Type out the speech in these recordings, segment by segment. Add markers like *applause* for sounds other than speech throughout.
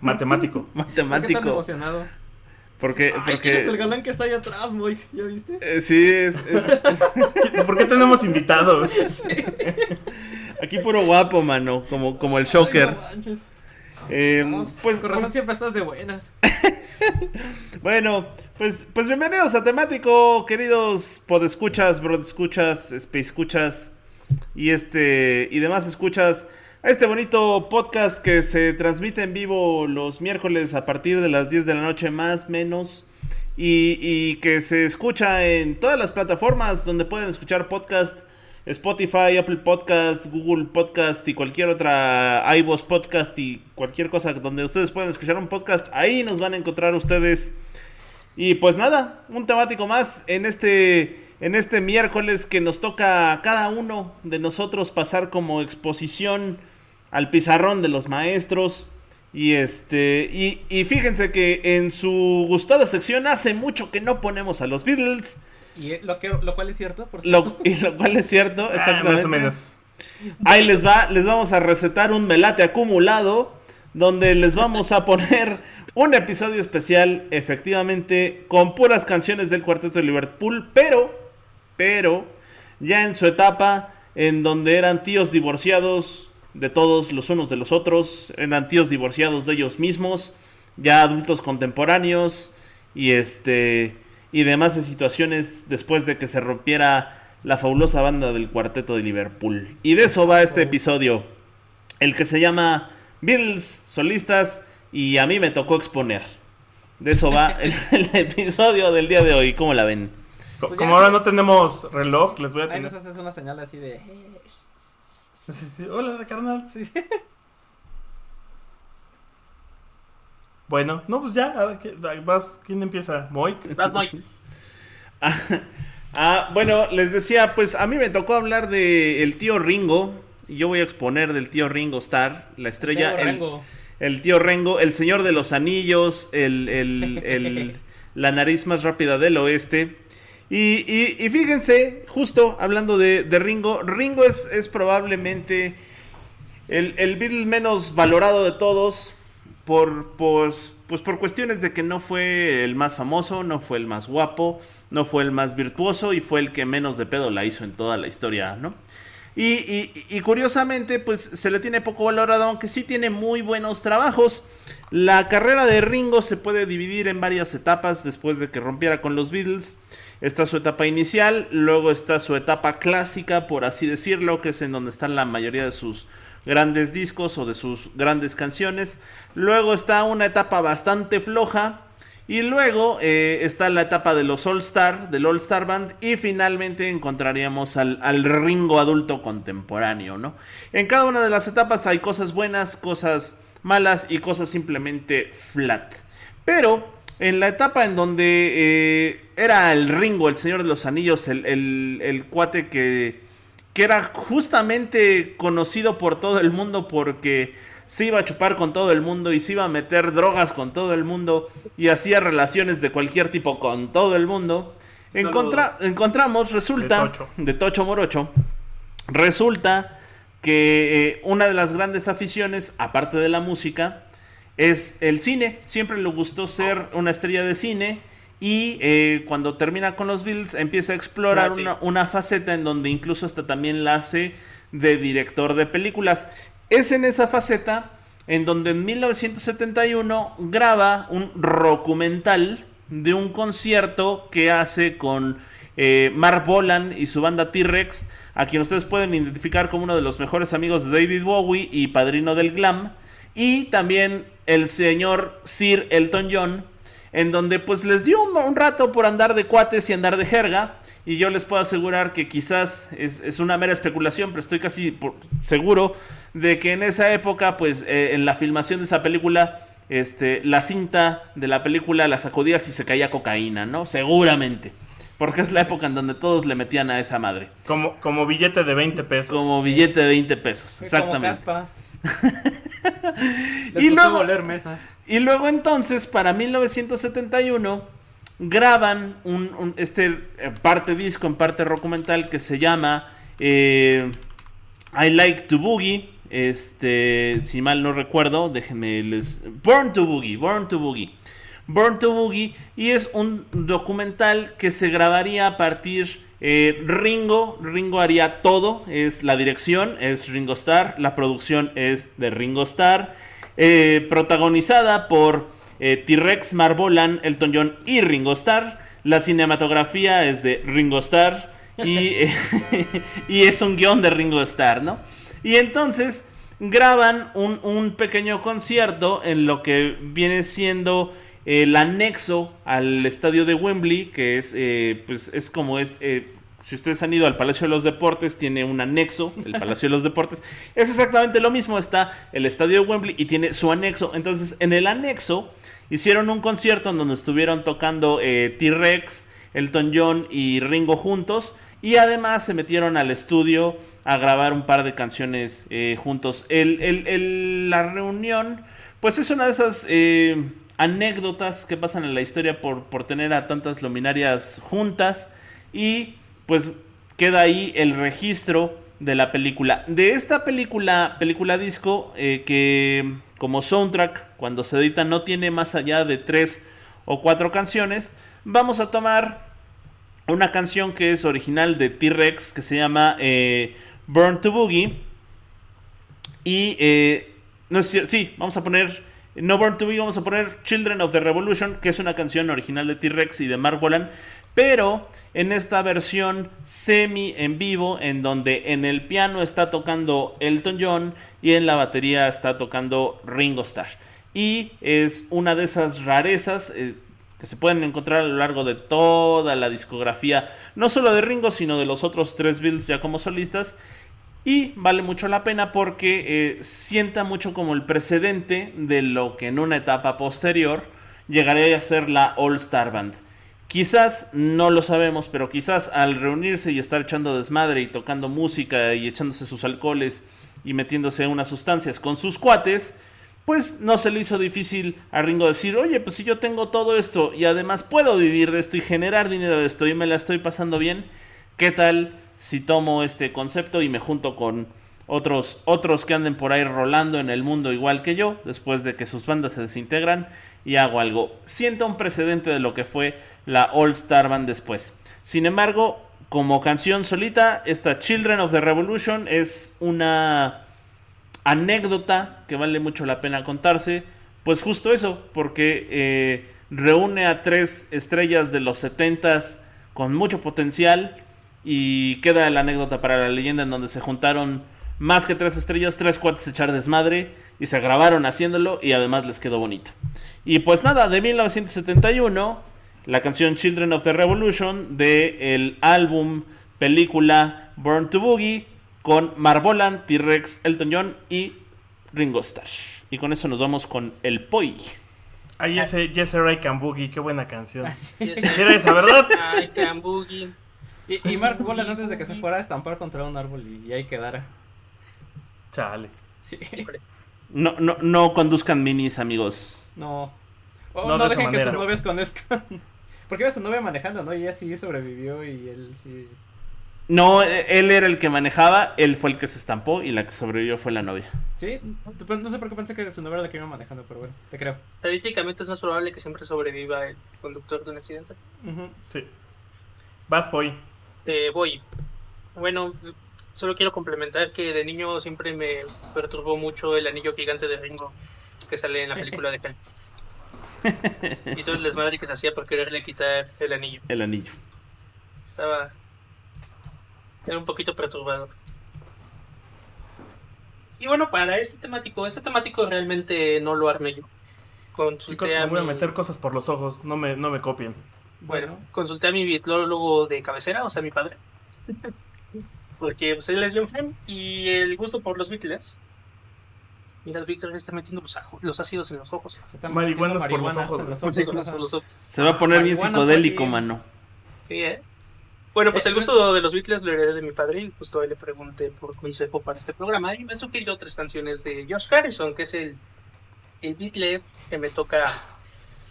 Matemático. *laughs* Matemático. ¿Por qué tan emocionado? Porque, Ay, porque... es el galán que está ahí atrás, Moy. ¿Ya viste? Eh, sí, es... es... *laughs* ¿Por qué tenemos invitado? *laughs* Sí. Aquí puro guapo, mano. Como, como el Shocker. Ay, no manches. Eh, No, pues, con razón pues- siempre estás de buenas. bueno, pues, pues bienvenidos a Temático, queridos podescuchas, escuchas, space escuchas y este y demás escuchas a este bonito podcast que se transmite en vivo los miércoles a partir de las 10 de la noche más menos y, y que se escucha en todas las plataformas donde pueden escuchar podcast Spotify, Apple Podcast, Google Podcast y cualquier otra iVoox Podcast y cualquier cosa donde ustedes pueden escuchar un podcast, ahí nos van a encontrar ustedes. Y pues nada, un temático más en este en este miércoles que nos toca a cada uno de nosotros pasar como exposición al pizarrón de los maestros. Y este y, y fíjense que en su gustada sección hace mucho que no ponemos a los Beatles. Y eh, lo, que, lo cual es cierto, por Lo, cierto. y lo cual es cierto, *laughs* Ah, exactamente. más o menos. Ahí les va, les vamos a recetar un melate acumulado donde les vamos a poner un episodio especial, efectivamente, con puras canciones del Cuarteto de Liverpool, pero, pero, ya en su etapa en donde eran tíos divorciados de todos los unos de los otros, eran tíos divorciados de ellos mismos, ya adultos contemporáneos y este y demás de situaciones después de que se rompiera la fabulosa banda del cuarteto de Liverpool. Y de eso va este episodio, el que se llama Beatles solistas y a mí me tocó exponer. De eso va el, *laughs* el episodio del día de hoy, ¿cómo la ven? Pues Como ahora no tenemos reloj, les voy a Ahí tener. nos haces una señal así de. *laughs* "Eh, Sí, sí. Hola, carnal. Sí. *laughs* Bueno, no, pues ya. a ver, ¿qué- vas, ¿Quién empieza? ¿Moy? Vas, Moy. *laughs* Ah, bueno, les decía, pues a mí me tocó hablar de el tío Ringo. Y yo voy a exponer del tío Ringo Star, la estrella. El- rango. El tío Rengo, el señor de los anillos, el, el- el- la nariz más rápida del oeste. Y, fíjense, justo hablando de, Ringo, Ringo es, probablemente el, el Beatle menos valorado de todos por, pues, pues por cuestiones de que no fue el más famoso, no fue el más guapo, no fue el más virtuoso y fue el que menos de pedo la hizo en toda la historia, ¿no? Y- y curiosamente, pues se le tiene poco valorado, aunque sí tiene muy buenos trabajos. La carrera de Ringo se puede dividir en varias etapas después de que rompiera con los Beatles. Está su etapa inicial, luego está su etapa clásica, por así decirlo, que es en donde están la mayoría de sus grandes discos o de sus grandes canciones. Luego está una etapa bastante floja. Y luego eh, está la etapa de los All Star, del All Star Band. Y finalmente encontraríamos al, al Ringo adulto contemporáneo, ¿no? En cada una de las etapas hay cosas buenas, cosas malas y cosas simplemente flat. Pero en la etapa en donde eh, era el Ringo, el Señor de los Anillos, el, el- el cuate que, que era justamente conocido por todo el mundo porque se iba a chupar con todo el mundo y se iba a meter drogas con todo el mundo y hacía relaciones de cualquier tipo con todo el mundo. Encontra- encontramos, resulta, De Tocho. de Tocho Morocho, resulta que eh, una de las grandes aficiones, aparte de la música, es el cine. Siempre le gustó ser una estrella de cine. Y eh, cuando termina con los Bills, empieza a explorar Ah, sí. una, una faceta en donde incluso hasta también la hace de director de películas. es en esa faceta en donde en 1971 graba un documental de un concierto que hace con eh, Mark Bolan y su banda T-Rex, a quien ustedes pueden identificar como uno de los mejores amigos de David Bowie y padrino del glam, y también el señor Sir Elton John, en donde pues les dio un, un rato por andar de cuates y andar de jerga, y yo les puedo asegurar que quizás es, es una mera especulación, pero estoy casi por- seguro de que en esa época, pues eh, en la filmación de esa película, este, la cinta de la película la sacudías y se caía cocaína, ¿no? Seguramente. Porque es la época en donde todos le metían a esa madre. Como, como billete de 20 pesos. Como billete de 20 pesos, Como exactamente. caspa. *laughs* Y luego- voler mesas. Y luego entonces, para 1971, graban un, un- este eh, parte disco, en parte documental que se llama eh, I Like to Boogie. Este, si mal no recuerdo, déjenme les. Born to Boogie, Born to Boogie. Born to Boogie. Y es un documental que se grabaría a partir. Eh, Ringo, Ringo haría todo, es la dirección, es Ringo Starr, la producción es de Ringo Starr, eh, protagonizada por eh, T-Rex, Marbolan, Elton John y Ringo Starr. La cinematografía es de Ringo Starr y, *laughs* y es un guion de Ringo Starr, ¿no? Y entonces graban un, un pequeño concierto en lo que viene siendo el anexo al estadio de Wembley, que es, eh, pues, es como es, eh, si ustedes han ido al Palacio de los Deportes, tiene un anexo, el Palacio de los Deportes. *laughs* Es exactamente lo mismo, está el estadio de Wembley y tiene su anexo. Entonces, en el anexo hicieron un concierto en donde estuvieron tocando eh, T-Rex, Elton John y Ringo juntos. Y además se metieron al estudio a grabar un par de canciones juntos. El- el- el- la reunión, pues es una de esas anécdotas que pasan en la historia por, por tener a tantas luminarias juntas. Y pues queda ahí el registro de la película. De esta película, película disco, eh, que como soundtrack, cuando se edita, no tiene más allá de tres o cuatro canciones, vamos a tomar una canción que es original de T-Rex, que se llama eh, Burn to Boogie. Y eh, no es sí, vamos a poner no Burn to Boogie, vamos a poner Children of the Revolution, que es una canción original de T-Rex y de Mark Bolan, pero en esta versión semi en vivo, en donde en el piano está tocando Elton John y en la batería está tocando Ringo Starr. Y es una de esas rarezas eh, que se pueden encontrar a lo largo de toda la discografía, no solo de Ringo, sino de los otros tres Bills ya como solistas. Y vale mucho la pena porque eh, sienta mucho como el precedente de lo que en una etapa posterior llegaría a ser la All Star Band. Quizás no lo sabemos, pero quizás al reunirse y estar echando desmadre y tocando música y echándose sus alcoholes y metiéndose unas sustancias con sus cuates, pues no se le hizo difícil a Ringo decir, oye, pues si yo tengo todo esto y además puedo vivir de esto y generar dinero de esto y me la estoy pasando bien, ¿qué tal si tomo este concepto y me junto con otros, otros que anden por ahí rolando en el mundo igual que yo, después de que sus bandas se desintegran y hago algo? Siento un precedente de lo que fue la All Star Band después. Sin embargo, como canción solita, esta Children of the Revolution es una anécdota que vale mucho la pena contarse. Pues justo eso, porque eh, reúne a tres estrellas de los 70s con mucho potencial y queda la anécdota para la leyenda en donde se juntaron más que tres estrellas, tres cuates echar desmadre y se grabaron haciéndolo y además les quedó bonito. Y pues nada, de 1971, la canción Children of the Revolution de el álbum película Burn to Boogie con Marbolan, T-Rex, Elton John y Ringo Starr. Y con eso nos vamos con el Poi. Ahí ese Yes I Can Boogie, qué buena canción. Así. ¿Era esa, verdad? Ay, Can Boogie. Y, y Mark Bolan antes de que se fuera a estampar contra un árbol y, y ahí quedara. Chale. Sí. No, no, no conduzcan minis, amigos. No. O No no, de esa dejen que sus novias conozcan. *laughs* Porque iba su novia manejando, ¿no? Y ella sí sobrevivió y él sí. No, e- él era el que manejaba, él fue el que se estampó y la que sobrevivió fue la novia. Sí, no sé por qué pensé que su novia era la que iba manejando, pero bueno, te creo. Estadísticamente es más probable que siempre sobreviva el conductor de un accidente. Ujú. Sí. Vas, Boy. Eh, voy. Bueno, solo quiero complementar que de niño siempre me perturbó mucho el anillo gigante de Ringo que sale en la película de Cal. *laughs* y todo el desmadre que se hacía por quererle quitar el anillo. El anillo. Estaba. Era un poquito perturbado. Y bueno, para este temático, este temático realmente no lo armé yo. Chicos, Consulté a me voy a meter cosas por los ojos, no me, no me copien. Bueno, consulté a mi bitlólogo de cabecera, o sea, mi padre. *laughs* Porque pues, él es bien fan y el gusto por los Beatles. Mira, Víctor le está metiendo los, los ácidos en los ojos. Se están Marihuanas metiendo por los ojos, los ojos, Marihuanas ajá. por los ojos. Se va a poner bien psicodélico, mano. Sí, ¿eh? Bueno, pues Eh, el gusto de los Beatles lo heredé de mi padre y justo ahí le pregunté por consejo para este programa y me sugirió tres canciones de Josh Harrison, que es el, el Beatle que me toca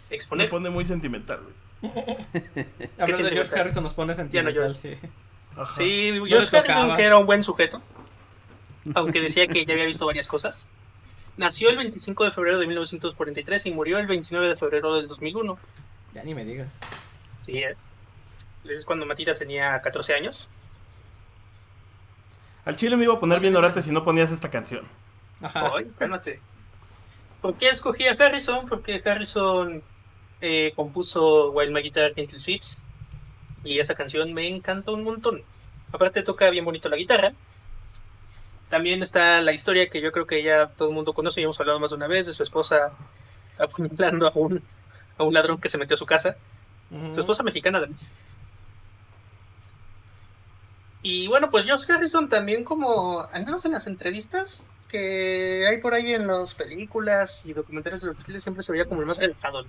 Me exponer. pone muy sentimental, güey. *laughs* Hablando de. George Harrison nos pone sentimental, sí. Ajá. Sí, Josh Harrison, que era un buen sujeto, aunque decía que ya había visto varias cosas. Nació el 25 de febrero de 1943 y murió el 29 de febrero del 2001. Ya ni me digas. Sí, ¿eh? Es cuando Matita tenía 14 años. Al chile me iba a poner bien orate si no ponías esta canción. Ajá. Ay, cálmate. ¿Por qué escogí a Harrison? Porque Harrison eh, compuso While My Guitar Gently Sweeps y esa canción me encanta un montón. Aparte toca bien bonito la guitarra. También está la historia que yo creo que ya todo el mundo conoce y hemos hablado más de una vez de su esposa apuñalando a un, a un ladrón que se metió a su casa. Su esposa mexicana además. Y bueno, pues Josh Harrison también como, al menos en las entrevistas que hay por ahí en las películas y documentales de los Beatles, siempre se veía como el más relajado. ¿no?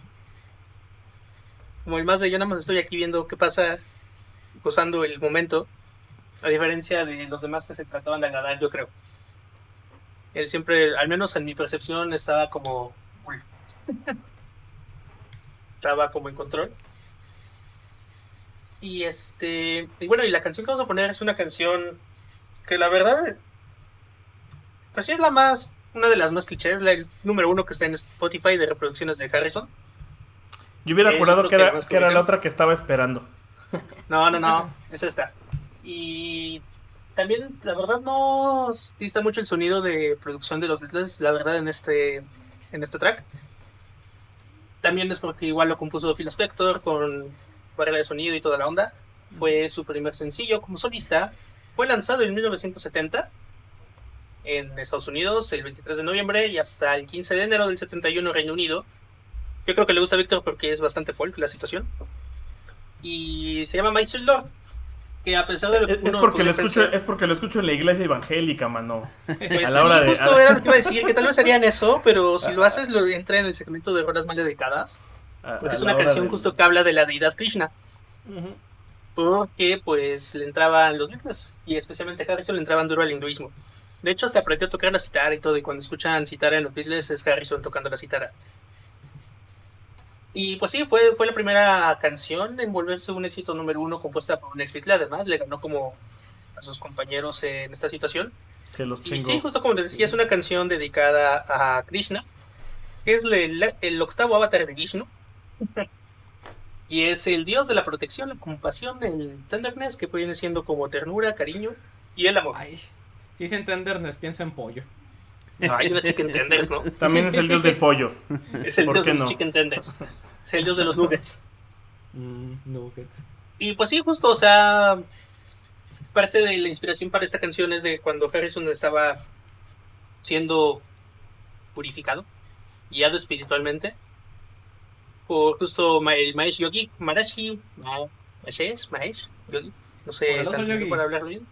Como el más de yo nada más estoy aquí viendo qué pasa, gozando el momento, a diferencia de los demás que se trataban de agradar, yo creo. Él siempre, al menos en mi percepción, estaba como... *laughs* estaba como en control. Y este. Y bueno, y la canción que vamos a poner es una canción que la verdad. Pues sí es la más. Una de las más clichés, la número uno que está en Spotify de reproducciones de Harrison. Yo hubiera jurado que era, que era la otra que estaba esperando. *laughs* No, no, no, es esta. Y también, la verdad, no dista mucho el sonido de producción de los Beatles, la verdad, en este, en este track. También es porque igual lo compuso Phil Spector con barrera de sonido y toda la onda. Fue su primer sencillo como solista. Fue lanzado en 1970 en Estados Unidos el 23 de noviembre y hasta el 15 de enero del 71 en Reino Unido. Yo creo que le gusta a Víctor porque es bastante folk la situación. Y se llama My Sweet Lord. Que a pesar de lo que Es, es uno porque lo escucho, pensar- es porque lo escucho en la iglesia evangélica, mano. pues a la hora sí, de- justo a- era lo que iba a decir, que tal vez harían eso, pero si lo haces, lo entra en el segmento de rolas mal dedicadas. A- Porque a es la una canción del- justo que habla de la deidad Krishna. Porque pues le entraban los Beatles, y especialmente a Harrison le entraban duro al hinduismo. De hecho, hasta aprendió a tocar la citara y todo, y cuando escuchan citara en los Beatles es Harrison tocando la citara. Y pues sí, fue, fue la primera canción en volverse un éxito número uno compuesta por un ex Beatle, además le ganó como a sus compañeros en esta situación. Se los Y sí, justo como les decía, es una canción dedicada a Krishna, que es el, el octavo avatar de Vishnu. y es el dios de la protección, la compasión, el tenderness, que viene siendo como ternura, cariño y el amor. Ay, si dicen tenderness, pienso en pollo. No, hay una chicken tenders, ¿no? También es el dios del pollo. *laughs* Es el ¿Por dios de los no? chicken tenders. Es el dios de los nuggets. Mm, nuggets. Y pues sí, justo, o sea, parte de la inspiración para esta canción es de cuando Harrison estaba siendo purificado, guiado espiritualmente, por justo el Mahesh Yogi, Maharashi, Ma- Mahesh, Mahesh Yogi, no sé tanto Yogi. para hablarlo bien.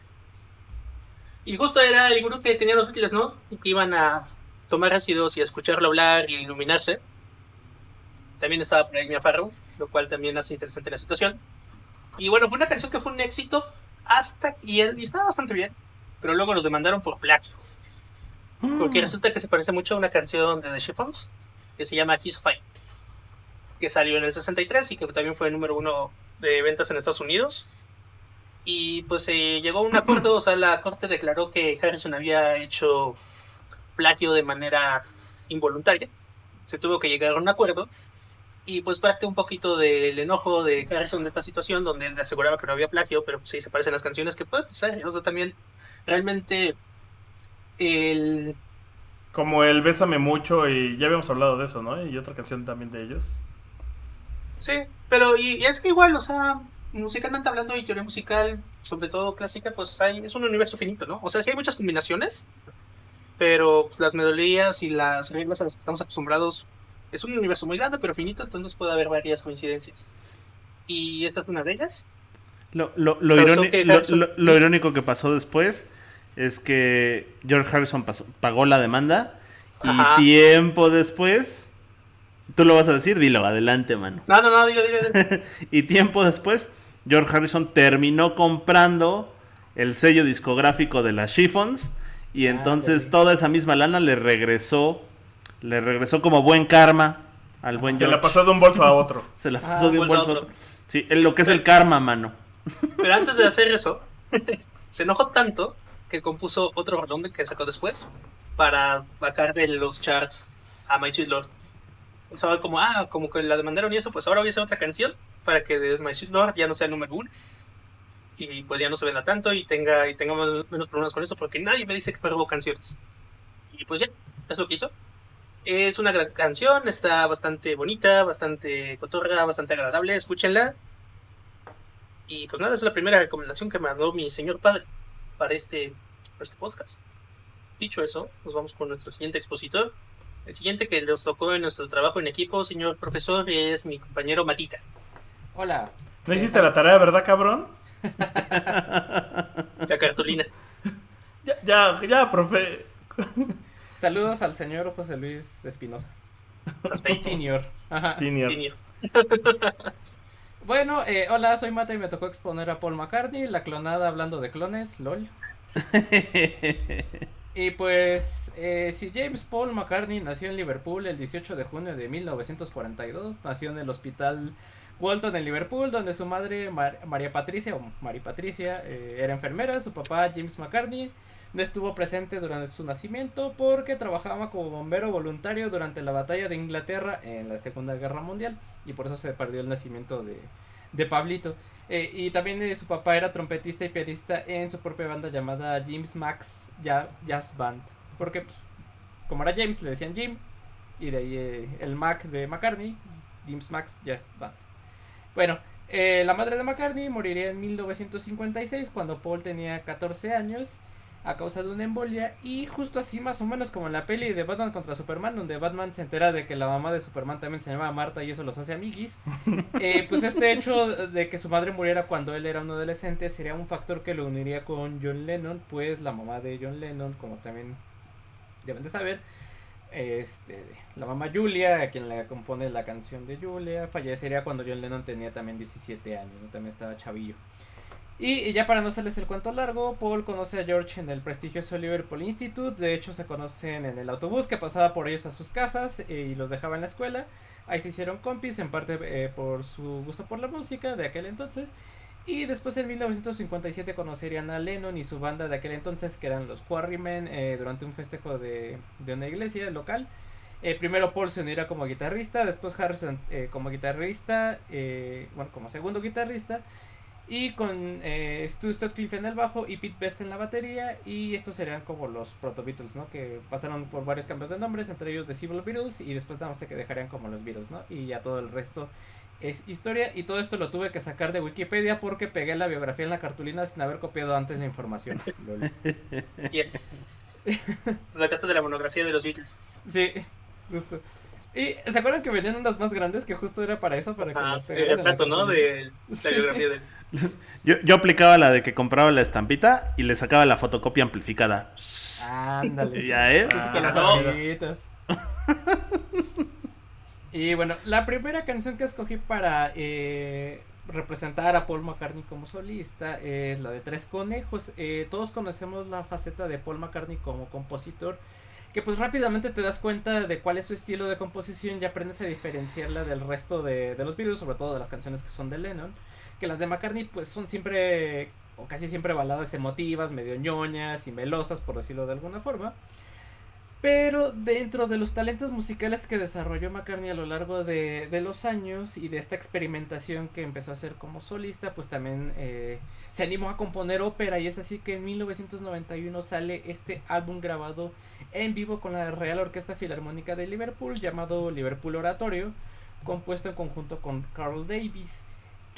Y justo era el gurú que tenían los Beatles, ¿no? Y que iban a tomar ácidos y a escucharlo hablar y iluminarse. También estaba por ahí Mia Farrow, lo cual también hace interesante la situación. Y bueno, fue una canción que fue un éxito hasta y, y estaba bastante bien, pero luego los demandaron por plagio. Porque resulta que se parece mucho a una canción de The Chiffons que se llama Kiss of Fire, que salió en el 63 y que también fue el número uno de ventas en Estados Unidos. Y pues se llegó a un acuerdo, o sea, la corte declaró que Harrison había hecho plagio de manera involuntaria. Se tuvo que llegar a un acuerdo y pues parte un poquito del enojo de Harrison de esta situación, donde él aseguraba que no había plagio, pero pues, sí se parecen las canciones que puede pasar. O sea, también realmente el Como el Bésame Mucho y ya habíamos hablado de eso, ¿no? Y otra canción también de ellos. Sí, pero y, y es que igual, o sea, musicalmente hablando y teoría musical, sobre todo clásica, pues hay, es un universo finito, ¿no? O sea, sí hay muchas combinaciones, pero las melodías y las reglas a las que estamos acostumbrados es un universo muy grande, pero finito, entonces puede haber varias coincidencias. Y esta es una de ellas. Lo, lo- lo que lo- Harrison- lo- irónico que pasó después es que George Harrison pasó- pagó la demanda y Ajá. tiempo después, tú lo vas a decir, dilo, adelante, mano. No, no, no, dilo, dilo, dilo. *laughs* Y tiempo después, George Harrison terminó comprando el sello discográfico de las Chiffons y entonces Ándale. toda esa misma lana le regresó, le regresó como buen karma al buen Se George. la pasó de un bolso a otro. *laughs* Se la Ah, pasó de un bolso a bolso. a otro. otro. Sí, lo que es el karma, mano. *laughs* Pero antes de hacer eso, *laughs* se enojó tanto que compuso otro rolón que sacó después para bajar de los charts a My Sweet Lord. O sea, como, ah, como que la demandaron y eso, pues ahora voy a hacer otra canción para que de Lord ya no sea el número uno. Y pues ya no se venda tanto y tenga y tengamos menos problemas con eso porque nadie me dice que robo canciones. Y pues ya, es lo que hizo. Es una gran canción, está bastante bonita, bastante cotorra, bastante agradable, escúchenla. Y pues nada, es la primera recomendación que me mandó mi señor padre para este, para este podcast. Dicho eso, nos vamos con nuestro siguiente expositor. El siguiente que nos tocó en nuestro trabajo en equipo, señor profesor, es mi compañero Matita. Hola. ¿No hiciste la tarea, verdad, cabrón? *laughs* La cartulina. *laughs* Ya, ya, ya, profe. Saludos al señor José Luis Espinosa. Respeto. Senior. Ajá. Senior. Senior. *laughs* Bueno, eh, hola, soy Mata y me tocó exponer a Paul McCartney, la clonada hablando de clones, lol. Y pues, eh, si James Paul McCartney nació en Liverpool el 18 de junio de 1942, nació en el hospital Walton en Liverpool, donde su madre Mar- María Patricia, o María Patricia, eh, era enfermera, su papá James McCartney no estuvo presente durante su nacimiento porque trabajaba como bombero voluntario durante la batalla de Inglaterra en la Segunda Guerra Mundial y por eso se perdió el nacimiento de, de Pablito. Eh, y también eh, su papá era trompetista y pianista en su propia banda llamada James Max Ja- Jazz Band. Porque, pues, como era James, le decían Jim. Y de ahí el Mac de McCartney, James Max Jazz Band. Bueno, eh, la madre de McCartney moriría en 1956 cuando Paul tenía 14 años a causa de una embolia y justo así más o menos como en la peli de Batman contra Superman donde Batman se entera de que la mamá de Superman también se llama Marta y eso los hace amiguis *laughs* eh, pues este hecho de que su madre muriera cuando él era un adolescente sería un factor que lo uniría con John Lennon pues la mamá de John Lennon como también deben de saber este, la mamá Julia, a quien le compone la canción de Julia, fallecería cuando John Lennon tenía también 17 años, también estaba chavillo. Y, y ya para no hacerles el cuento largo, Paul conoce a George en el prestigioso Liverpool Institute. De hecho, se conocen en el autobús que pasaba por ellos a sus casas eh, y los dejaba en la escuela. Ahí se hicieron compis, en parte eh, por su gusto por la música de aquel entonces. Y después en 1957 conocerían a Lennon y su banda de aquel entonces, que eran los Quarrymen, eh, durante un festejo de, de una iglesia local. Eh, primero Paul se unirá como guitarrista, después Harrison eh, como guitarrista, eh, bueno, como segundo guitarrista. Y con eh, Stu Sutcliffe en el bajo y Pete Best en la batería. Y estos serían como los Proto Beatles, ¿no? Que pasaron por varios cambios de nombres, entre ellos The Civil Beatles. Y después nada más se que dejarían como los Beatles, ¿no? Y ya todo el resto es historia. Y todo esto lo tuve que sacar de Wikipedia porque pegué la biografía en la cartulina sin haber copiado antes la información. *laughs* Bien. Sacaste de la monografía de los Beatles. Sí, justo. Y ¿se acuerdan que venían unas más grandes que justo era para eso? Para que Ah, las el retrato, ¿no? De la Sí. biografía de *laughs* Yo, yo aplicaba la de que compraba la estampita y le sacaba la fotocopia amplificada. Ándale. *laughs* Ya, ¿eh? Con las Ah, no. amiguitas. Y bueno, la primera canción que escogí para eh, representar a Paul McCartney como solista es la de Tres Conejos. Eh, todos conocemos la faceta de Paul McCartney como compositor. Que pues rápidamente te das cuenta de cuál es su estilo de composición y aprendes a diferenciarla del resto de, los virus, sobre todo de las canciones que son de Lennon. Que las de McCartney pues son siempre o casi siempre baladas emotivas, medio ñoñas y melosas, por decirlo de alguna forma. Pero dentro de los talentos musicales que desarrolló McCartney a lo largo de, de los años y de esta experimentación que empezó a hacer como solista, pues también eh, se animó a componer ópera y es así que en 1991 sale este álbum grabado en vivo con la Real Orquesta Filarmónica de Liverpool llamado Liverpool Oratorio, compuesto en conjunto con Carl Davis.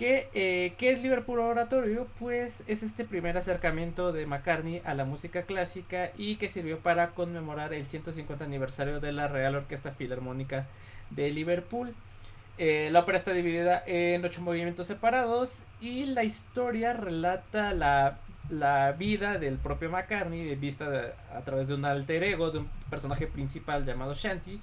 ¿Qué, eh, ¿Qué es Liverpool Oratorio? Pues es este primer acercamiento de McCartney a la música clásica y que sirvió para conmemorar el 150 aniversario de la Real Orquesta Filarmónica de Liverpool. Eh, la ópera está dividida en ocho movimientos separados y la historia relata la, la vida del propio McCartney vista de- a través de un alter ego de un personaje principal llamado Shanti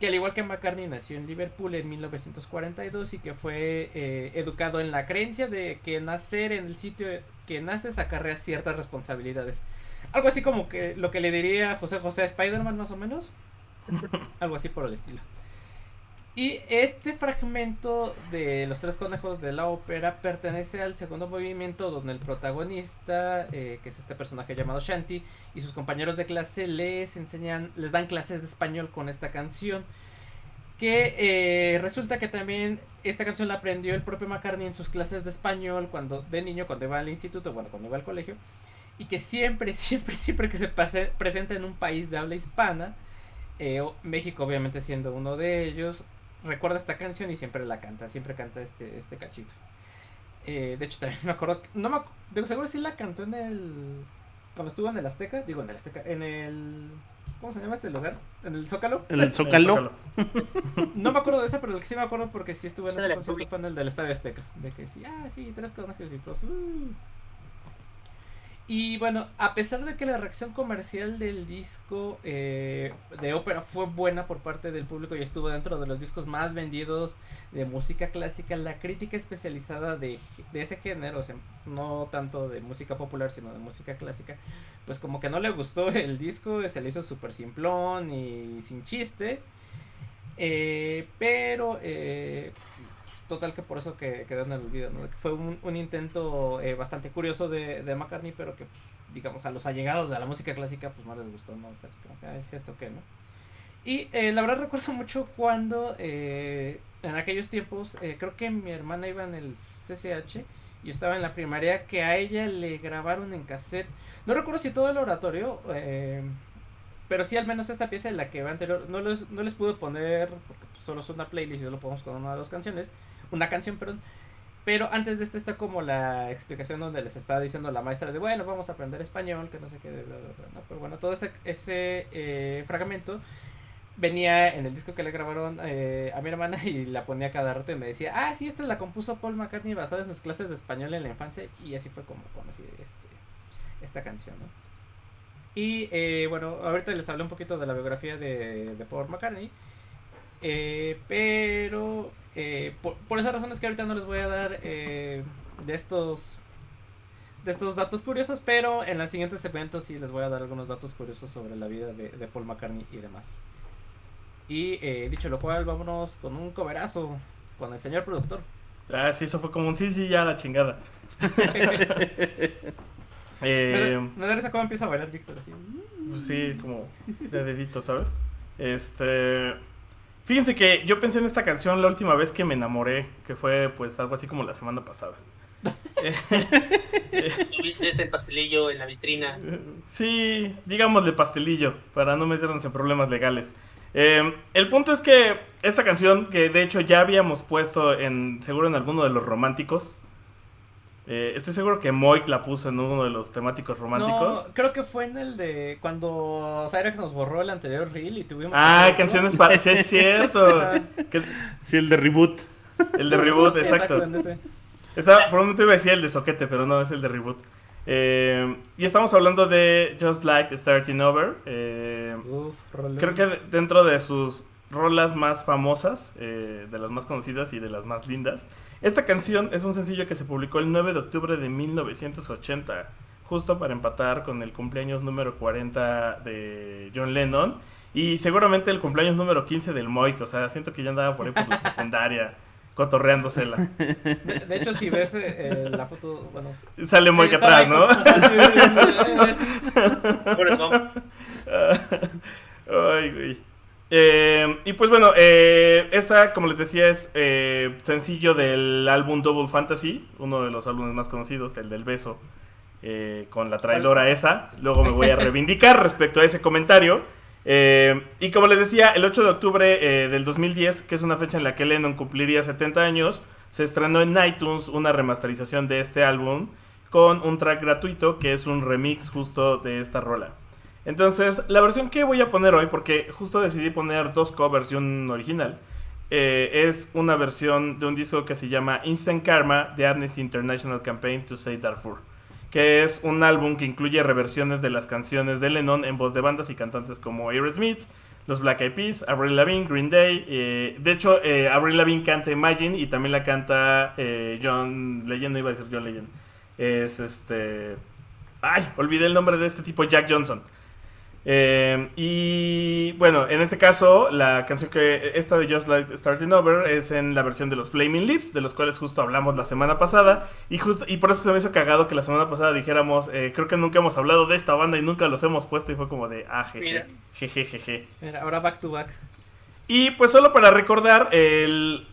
que al igual que McCartney nació en Liverpool en 1942 y que fue eh, educado en la creencia de que nacer en el sitio que naces acarrea ciertas responsabilidades. Algo así como que lo que le diría José José a Spider-Man más o menos. *laughs* Algo así por el estilo. Y este fragmento de Los Tres Conejos de la ópera pertenece al segundo movimiento donde el protagonista, eh, que es este personaje llamado Shanti, y sus compañeros de clase les enseñan, les dan clases de español con esta canción. Que eh, resulta que también esta canción la aprendió el propio McCartney en sus clases de español cuando de niño, cuando iba al instituto, bueno, cuando iba al colegio. Y que siempre, *laughs* siempre, siempre que se pase, presenta en un país de habla hispana, eh, México obviamente siendo uno de ellos, recuerda esta canción y siempre la canta, siempre canta este, este cachito. Eh, de hecho, también *laughs* me acuerdo, que- no me acu- digo, seguro sí la cantó en el, cuando estuvo en el Azteca, digo en el Azteca, en el, ¿cómo se llama este lugar? En el Zócalo. En el Zócalo. No me acuerdo de esa, pero el que sí me acuerdo porque sí estuve en ese de concierto fue en el del Estadio Azteca. De que sí, ah, sí, tres conejos y todos. uh. Y bueno, a pesar de que la reacción comercial del disco eh, de ópera fue buena por parte del público y estuvo dentro de los discos más vendidos de música clásica, la crítica especializada de, de ese género, o sea, no tanto de música popular, sino de música clásica, pues como que no le gustó el disco, se le hizo súper simplón y sin chiste. Eh, pero eh, total que por eso que quedó en el olvido, ¿no? Fue un, un intento eh, bastante curioso de, McCartney, pero que pues, digamos a los allegados de la música clásica pues no les gustó, ¿no? Fue que, "Ay, esto ¿no? Y eh, la verdad recuerdo mucho cuando eh, en aquellos tiempos, eh, creo que mi hermana iba en el CCH y yo estaba en la primaria, que a ella le grabaron en cassette. No recuerdo si todo el oratorio, eh, pero sí al menos esta pieza en la que va anterior, no les, no les pude poner, porque pues, solo es una playlist y solo podemos con una de dos canciones, una canción, perdón. Pero antes de esta está como la explicación donde les está diciendo la maestra de, bueno, vamos a aprender español, que no sé qué, bla, bla, bla, ¿no? Pero bueno, todo ese, ese eh, fragmento venía en el disco que le grabaron eh, a mi hermana y la ponía cada rato y me decía, ah, sí, esta la compuso Paul McCartney basada en sus clases de español en la infancia y así fue como conocí este, esta canción, ¿no? Y eh, bueno, ahorita les hablé un poquito de la biografía de, de Paul McCartney, eh, pero eh, por, por esas razones que ahorita no les voy a dar eh, de estos de estos datos curiosos, pero en los siguientes eventos sí les voy a dar algunos datos curiosos sobre la vida de, de Paul McCartney y demás. Y eh, dicho lo cual, vámonos con un coverazo con el señor productor. Ah, sí, eso fue como un sí, sí, ya la chingada. *laughs* Me Eh, da- me da risa cómo empieza a bailar Víctor así. pues sí, como de dedito, ¿sabes? Este. Fíjense que yo pensé en esta canción la última vez que me enamoré, que fue pues algo así como la semana pasada. *laughs* Tuviste ese pastelillo en la vitrina. Sí, digámosle pastelillo, para no meternos en problemas legales. Eh, el punto es que esta canción, que de hecho ya habíamos puesto en seguro en alguno de los románticos, eh, estoy seguro que Moik la puso en uno de los temáticos románticos. No, creo que fue en el de cuando Cyrex nos borró el anterior reel y tuvimos. ah, que- canciones para... Sí, es cierto. *laughs* Que- Sí, el de reboot. el de reboot, *laughs* exacto. por un momento iba a decir el de soquete, pero no, es el de reboot. Eh, y estamos hablando de Just Like Starting Over. eh, Uf. Creo que de- dentro de sus rolas más famosas, eh, de las más conocidas y de las más lindas, esta canción es un sencillo que se publicó el 9 de octubre de 1980, justo para empatar con el cumpleaños número 40 de John Lennon y seguramente el cumpleaños número 15 del Moik, o sea, siento que ya andaba por ahí por la secundaria *laughs* cotorreándosela. De, de hecho, si ves eh, eh, la foto, bueno. Sale Moik atrás, ¿no? Forrest Gump. *laughs* Ay, güey. Eh, y pues bueno, eh, esta, como les decía, es eh, sencillo del álbum Double Fantasy, uno de los álbumes más conocidos, el del beso, eh, con la traidora esa. Luego me voy a reivindicar *laughs* respecto a ese comentario. Eh, y como les decía, el 8 de octubre del 2010, que es una fecha en la que Lennon cumpliría 70 años, se estrenó en iTunes una remasterización de este álbum con un track gratuito que es un remix justo de esta rola. Entonces, la versión que voy a poner hoy, porque justo decidí poner dos covers y original, eh, es una versión de un disco que se llama Instant Karma de Amnesty International Campaign to Save Darfur, que es un álbum que incluye reversiones de las canciones de Lennon en voz de bandas y cantantes como Aerosmith, los Black Eyed Peas, Avril Lavigne, Green Day. eh, de hecho, eh, Avril Lavigne canta Imagine y también la canta eh, John Legend, no iba a decir John Legend. Es este... Ay, olvidé el nombre de este tipo, Jack Johnson. Eh, y bueno, en este caso, la canción que esta de Just Like Starting Over es en la versión de los Flaming Lips, de los cuales justo hablamos la semana pasada. Y, justo, y por eso se me hizo cagado que la semana pasada dijéramos, eh, creo que nunca hemos hablado de esta banda y nunca los hemos puesto. Y fue como de, ah, jeje, jeje, jeje. Mira, ahora back to back. Y pues solo para recordar, el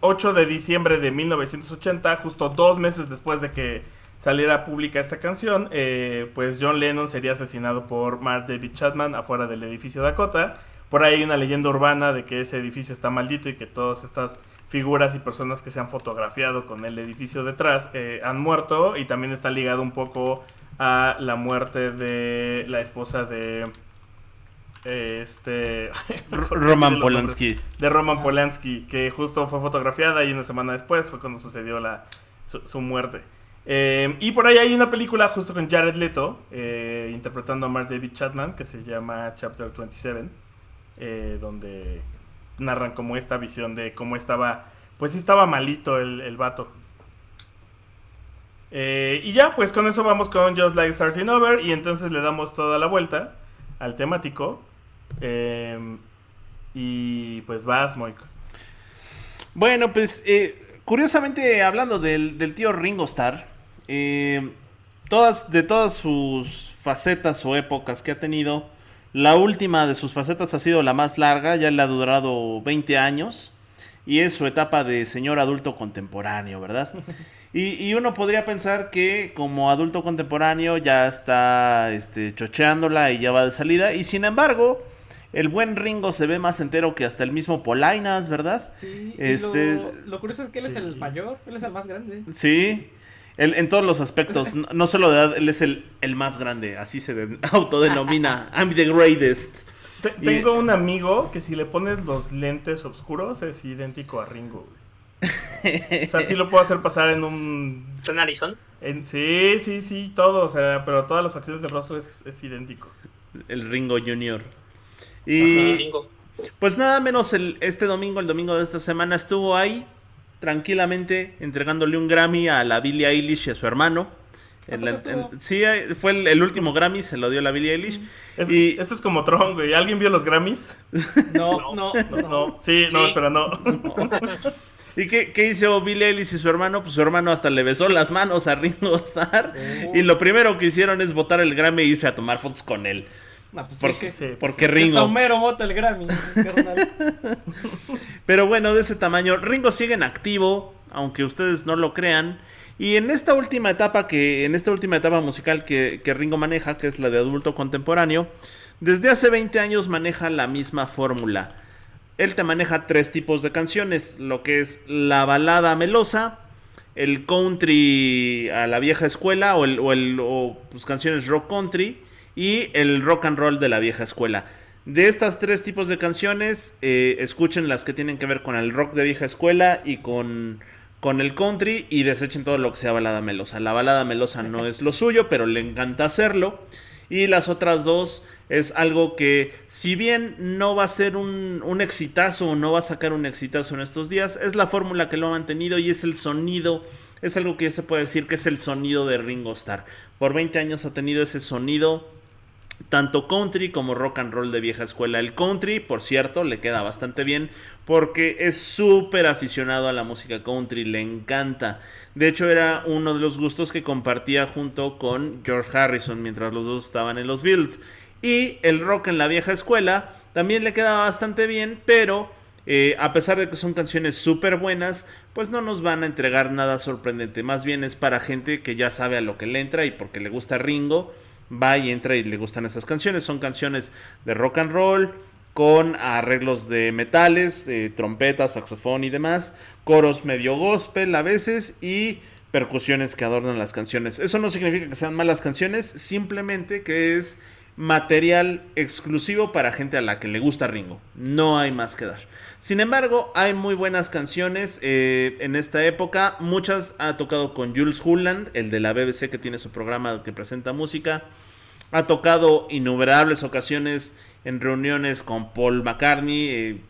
8 de diciembre de 1980, justo dos meses después de que saliera pública esta canción, eh, pues John Lennon sería asesinado por Mark David Chapman afuera del edificio Dakota. Por ahí hay una leyenda urbana de que ese edificio está maldito y que todas estas figuras y personas que se han fotografiado con el edificio detrás eh, han muerto y también está ligado un poco a la muerte de la esposa de eh, este *laughs* Roman Polanski. de Roman Polanski, que justo fue fotografiada y una semana después fue cuando sucedió la, su, su muerte. Eh, y por ahí hay una película justo con Jared Leto, eh, interpretando a Mark David Chapman, que se llama Chapter 27, eh, donde narran como esta visión de cómo estaba, pues sí estaba malito el, el vato. Eh, y ya, pues con eso vamos con Just Like Starting Over y entonces le damos toda la vuelta al temático. Eh, y pues vas, Moik. Bueno, pues eh, curiosamente hablando del, del tío Ringo Starr, eh, todas, de todas sus facetas o épocas que ha tenido, la última de sus facetas ha sido la más larga, ya le ha durado 20 años, y es su etapa de señor adulto contemporáneo, ¿verdad? Y, y uno podría pensar que como adulto contemporáneo ya está este, chocheándola y ya va de salida, y sin embargo... El buen Ringo se ve más entero que hasta el mismo Polainas, ¿verdad? Sí, y Este- lo, lo curioso es que él es el mayor, él es el más grande. Sí. Él, en todos los aspectos, *laughs* no, no solo de edad, él es el, el más grande, así se de- *laughs* autodenomina. I'm the greatest. Y- Tengo un amigo que si le pones los lentes oscuros es idéntico a Ringo. güey. O sea, sí lo puedo hacer pasar en un... Son Arizona. en- sí, sí, sí, todo. O sea, pero todas las facciones del rostro es, es idéntico. El Ringo Junior. Y Bingo. pues nada menos el, este domingo, el domingo de esta semana, estuvo ahí tranquilamente entregándole un Grammy a la Billie Eilish y a su hermano. En la- poco estuvo? en- sí, eh, fue el, el último Grammy, se lo dio la Billie Eilish. Es- Y- Esto es como Tron, güey. ¿Alguien vio los Grammys? No, *laughs* no, No, no. Sí, no, espera, no. *laughs* ¿Y qué, qué hizo Billie Eilish y su hermano? Pues su hermano hasta le besó las manos a Ringo Starr. Oh. Y lo primero que hicieron es botar el Grammy e irse a tomar fotos con él. No, pues Por- sí que- Sí, porque Ringo. Homero vota el Grammy. *laughs* Pero bueno, de ese tamaño. Ringo sigue en activo, aunque ustedes no lo crean. Y en esta última etapa que, en esta última etapa musical que, que Ringo maneja, que es la de adulto contemporáneo, desde hace 20 años maneja la misma fórmula. Él te maneja tres tipos de canciones, lo que es la balada melosa, el country a la vieja escuela o, el, o, el- o, pues, canciones rock country y el rock and roll de la vieja escuela. De estas tres tipos de canciones, eh, escuchen las que tienen que ver con el rock de vieja escuela y con, con el country y desechen todo lo que sea balada melosa. La balada melosa no es lo suyo, pero le encanta hacerlo. Y las otras dos es algo que, si bien no va a ser un, un exitazo o no va a sacar un exitazo en estos días, es la fórmula que lo ha mantenido y es el sonido. Es algo que ya se puede decir que es el sonido de Ringo Starr. Por 20 años ha tenido ese sonido tanto country como rock and roll de vieja escuela. El country, por cierto, le queda bastante bien porque es súper aficionado a la música country, le encanta. De hecho, era uno de los gustos que compartía junto con George Harrison mientras los dos estaban en los Bills. Y el rock en la vieja escuela también le queda bastante bien, pero eh, a pesar de que son canciones súper buenas, pues no nos van a entregar nada sorprendente. Más bien es para gente que ya sabe a lo que le entra y porque le gusta Ringo, va y entra y le gustan esas canciones. Son canciones de rock and roll, con arreglos de metales, eh, trompeta, saxofón y demás, coros medio gospel a veces y percusiones que adornan las canciones. Eso no significa que sean malas canciones, simplemente que es material exclusivo para gente a la que le gusta Ringo. No hay más que dar. Sin embargo, hay muy buenas canciones eh, en esta época. Muchas ha tocado con Jules Hulland, el de la BBC que tiene su programa que presenta música. Ha tocado innumerables ocasiones en reuniones con Paul McCartney. Eh,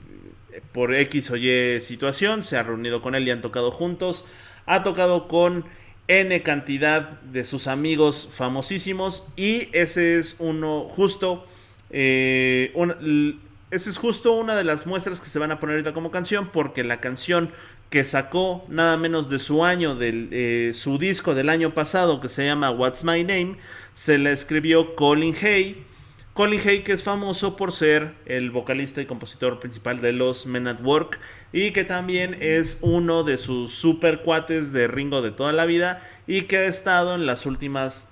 por X o Y situación, se ha reunido con él y han tocado juntos. Ha tocado con N cantidad de sus amigos famosísimos y ese es uno justo, eh, ese es justo una de las muestras que se van a poner ahorita como canción porque la canción que sacó nada menos de su año, de eh, su disco del año pasado que se llama What's My Name, se la escribió Colin Hay Colin Hay, que es famoso por ser el vocalista y compositor principal de los Men at Work y que también es uno de sus super cuates de Ringo de toda la vida y que ha estado en las últimas,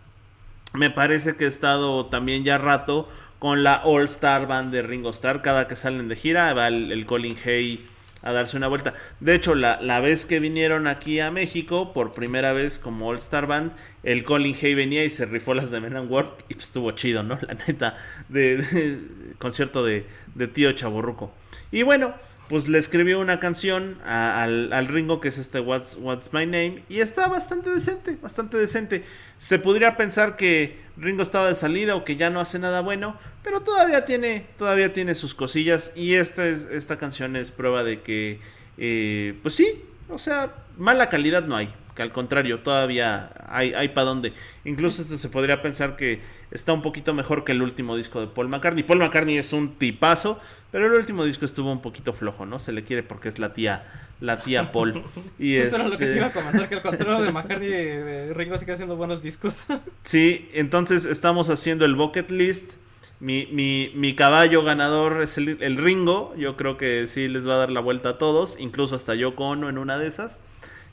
me parece que ha estado también ya rato con la All Star Band de Ringo Starr. Cada que salen de gira va el, el Colin Hay a darse una vuelta. De hecho, la, vez que vinieron aquí a México, por primera vez como All Star Band, el Colin Hay venía y se rifó las de Men and Work y pues estuvo chido, ¿no? *laughs* La neta, de, concierto de, de tío Chaborruco. Y bueno, pues le escribió una canción al, Ringo que es este What's, What's My Name y está bastante decente, bastante decente. Se podría pensar que Ringo estaba de salida o que ya no hace nada bueno, pero todavía tiene, todavía tiene sus cosillas y esta, es, esta canción es prueba de que, eh, pues sí, o sea, mala calidad no hay que al contrario, todavía hay, hay para dónde. Incluso este se podría pensar que está un poquito mejor que el último disco de Paul McCartney. Paul McCartney es un tipazo, pero el último disco estuvo un poquito flojo, ¿no? Se le quiere porque es la tía, la tía Paul. *laughs* Y Justo era lo que te este iba a comentar, que el contrario de McCartney, de Ringo sigue haciendo buenos discos. *laughs* sí, entonces estamos haciendo el bucket list. Mi, mi, mi, caballo ganador es el, el, Ringo. Yo creo que sí les va a dar la vuelta a todos, incluso hasta yo Ono en una de esas.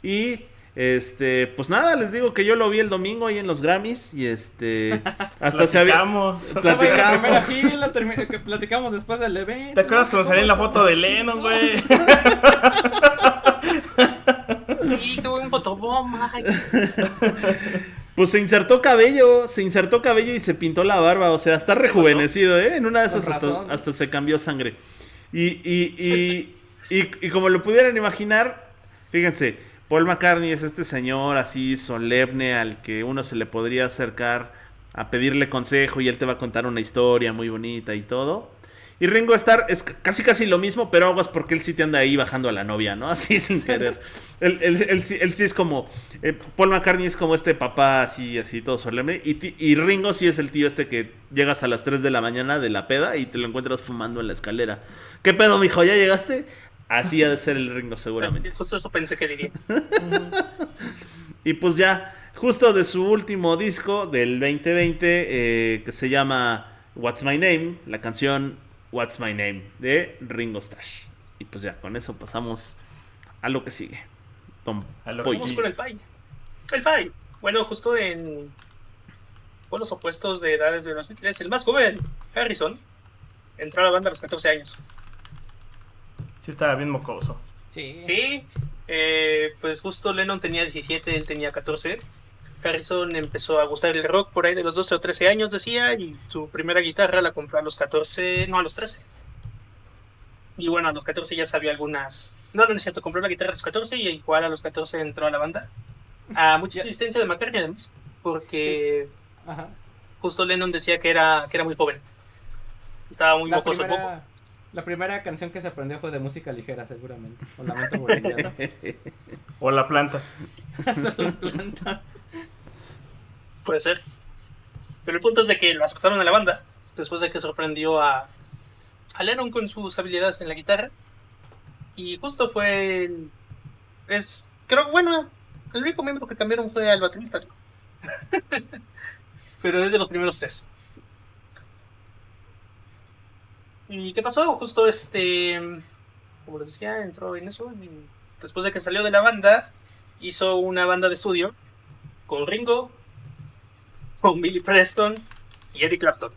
Y este, pues nada, les digo que yo lo vi el domingo ahí en los Grammys y este *laughs* hasta se había platicamos. fila, que platicamos después del evento. ¿Te acuerdas que salí en la foto de Lennon, güey? sí, qué buen fotobomb. *laughs* Pues se insertó cabello, se insertó cabello y se pintó la barba, o sea, está rejuvenecido, ¿eh? En una de esas hasta, hasta, se cambió sangre. Y, y, y, y, y como lo pudieran imaginar, fíjense, Paul McCartney es este señor así solemne al que uno se le podría acercar a pedirle consejo y él te va a contar una historia muy bonita y todo. Y Ringo Starr es casi casi lo mismo, pero aguas porque él sí te anda ahí bajando a la novia, ¿no? *laughs* Así sin querer. él, sí es como. Eh, Paul McCartney es como este papá así, así todo solemne. Y, y, Ringo sí es el tío este que llegas a las 3 de la mañana de la peda y te lo encuentras fumando en la escalera. ¿Qué pedo, mijo? ¿Ya llegaste? Así ha de ser el Ringo, seguramente. Justo eso pensé que diría. y pues ya, justo de su último disco del 2020, eh, que se llama What's My Name, la canción What's My Name de Ringo Starr. Y pues ya, con eso pasamos a lo que sigue. Vamos con el Pai. El Pai. Bueno, justo en. Los opuestos de edades de los Beatles, el más joven, Harrison, entró a la banda a los 14 años. Sí, estaba bien mocoso. Sí. Sí, eh, pues justo Lennon tenía 17, él tenía 14. Harrison empezó a gustar el rock por ahí de los 12 o 13 años, decía, y su primera guitarra la compró a los 14, no, a los 13. Y bueno, a los 14 ya sabía algunas. No, no es cierto, compró la guitarra a los 14 y igual a los 14 entró a la banda. A mucha asistencia de McCartney además, porque justo Lennon decía que era, que era muy joven. Estaba muy mocoso poco. La primera canción que se aprendió fue de música ligera, seguramente. O Lamento Boliviano. o La Planta. *laughs* la Planta. Puede ser. Pero el punto es de que lo aceptaron a la banda. Después de que sorprendió a, a Lennon con sus habilidades en la guitarra. Y justo fue. Es. Creo, bueno, el único miembro que cambiaron fue al baterista. *laughs* Pero es de los primeros tres. ¿Y qué pasó? Justo este, como les decía, entró en eso y después de que salió de la banda, hizo una banda de estudio con Ringo, con Billy Preston y Eric Clapton.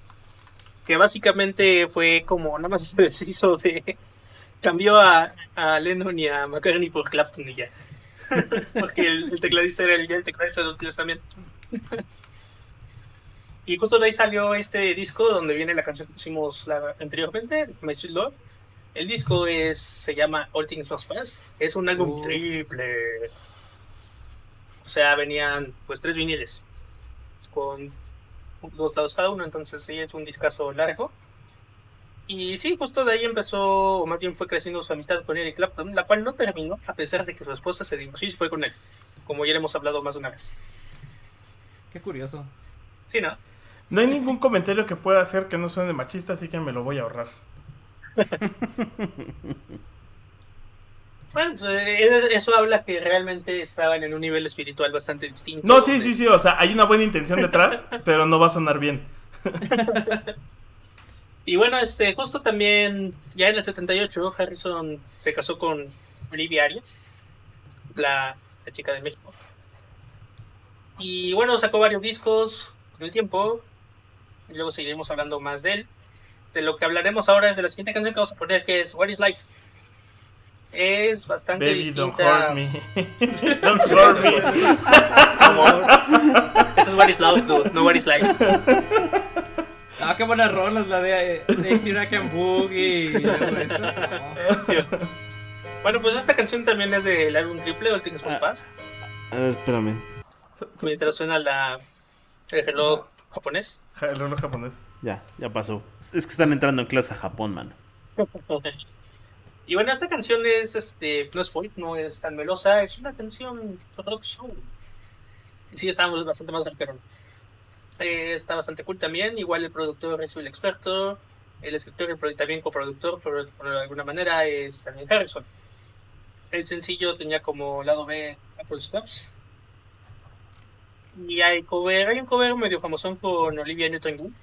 Que básicamente fue como nada más se deshizo de. Cambió a, a Lennon y a McCartney por Clapton y ya. *laughs* Porque el, tecladista era el, el tecladista de los Beatles también. Y justo de ahí salió este disco donde viene la canción que pusimos la- anteriormente, My Sweet Love. El disco es, se llama All Things Must Pass. Es un álbum triple. O sea, venían pues tres viniles con dos lados cada uno, entonces sí, es un discazo largo. Y sí, justo de ahí empezó, o más bien fue creciendo su amistad con Eric Clapton, la cual no terminó a pesar de que su esposa se divorció y se fue con él, como ya le hemos hablado más de una vez. Qué curioso. Sí, ¿no? No hay ningún comentario que pueda hacer que no suene machista, así que me lo voy a ahorrar. Bueno, pues, eh, eso habla que realmente estaban en un nivel espiritual bastante distinto. No, sí, donde- sí, sí, o sea, hay una buena intención detrás, *laughs* pero no va a sonar bien. Y bueno, este, justo también, ya en el 78, Harrison se casó con Olivia Arias, la, la chica de México. Y bueno, sacó varios discos con el tiempo, y luego seguiremos hablando más de él. De lo que hablaremos ahora es de la siguiente canción que vamos a poner, que es What is Life. Es bastante Baby, don't hurt me. *laughs* don't hurt me. Amor. Esa es What is Love, dude, no What is Life. Ah, qué buenas rolas la de Daisy Rack and Boogie. Bueno, pues esta canción también es del álbum triple, All Things Must Pass. A ver, espérame. Mientras suena la, el reloj japonés. Ja, El reloj japonés. Ya, ya pasó. Es que están entrando en clase a Japón, mano. *laughs* Y bueno, esta canción es, este, no es folk, no es tan melosa, es una canción rock soul. Sí, está bastante más rockerón. Eh, está bastante cool también, igual el productor es el experto, el escritor y también coproductor, por, por alguna manera, es también Harrison. El sencillo tenía como lado B Apple Scopes. Y hay cover, hay un cover medio famosón con Olivia Newton-John.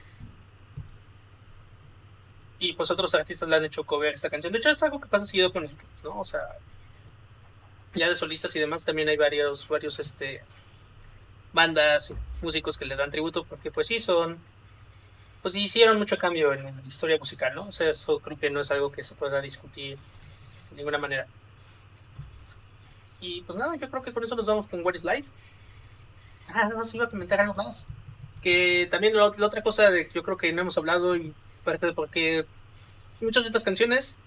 Y pues otros artistas le han hecho cover esta canción. De hecho, es algo que pasa seguido con Beatles, ¿no? O sea, ya de solistas y demás también hay varios, varios, este, bandas, músicos que le dan tributo porque pues sí son, pues hicieron mucho cambio en la historia musical, ¿no? O sea, eso creo que no es algo que se pueda discutir de ninguna manera. Y pues nada, yo creo que con eso nos vamos con What is Life. Ah, no, se iba a comentar algo más. Que también la, la otra cosa de que yo creo que no hemos hablado y parte de por qué muchas de estas canciones,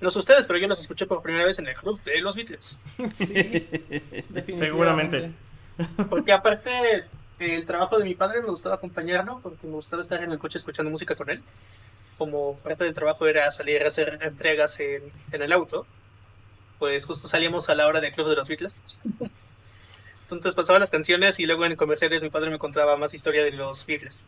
no sé ustedes, pero yo las escuché por primera vez en el club de los Beatles. Sí. Seguramente. Porque aparte el trabajo de mi padre me gustaba acompañarlo, porque me gustaba estar en el coche escuchando música con él. Como parte del trabajo era salir a hacer entregas en, en el auto, pues justo salíamos a la hora del club de los Beatles. Entonces pasaba las canciones y luego en comerciales mi padre me contaba más historia de los Beatles.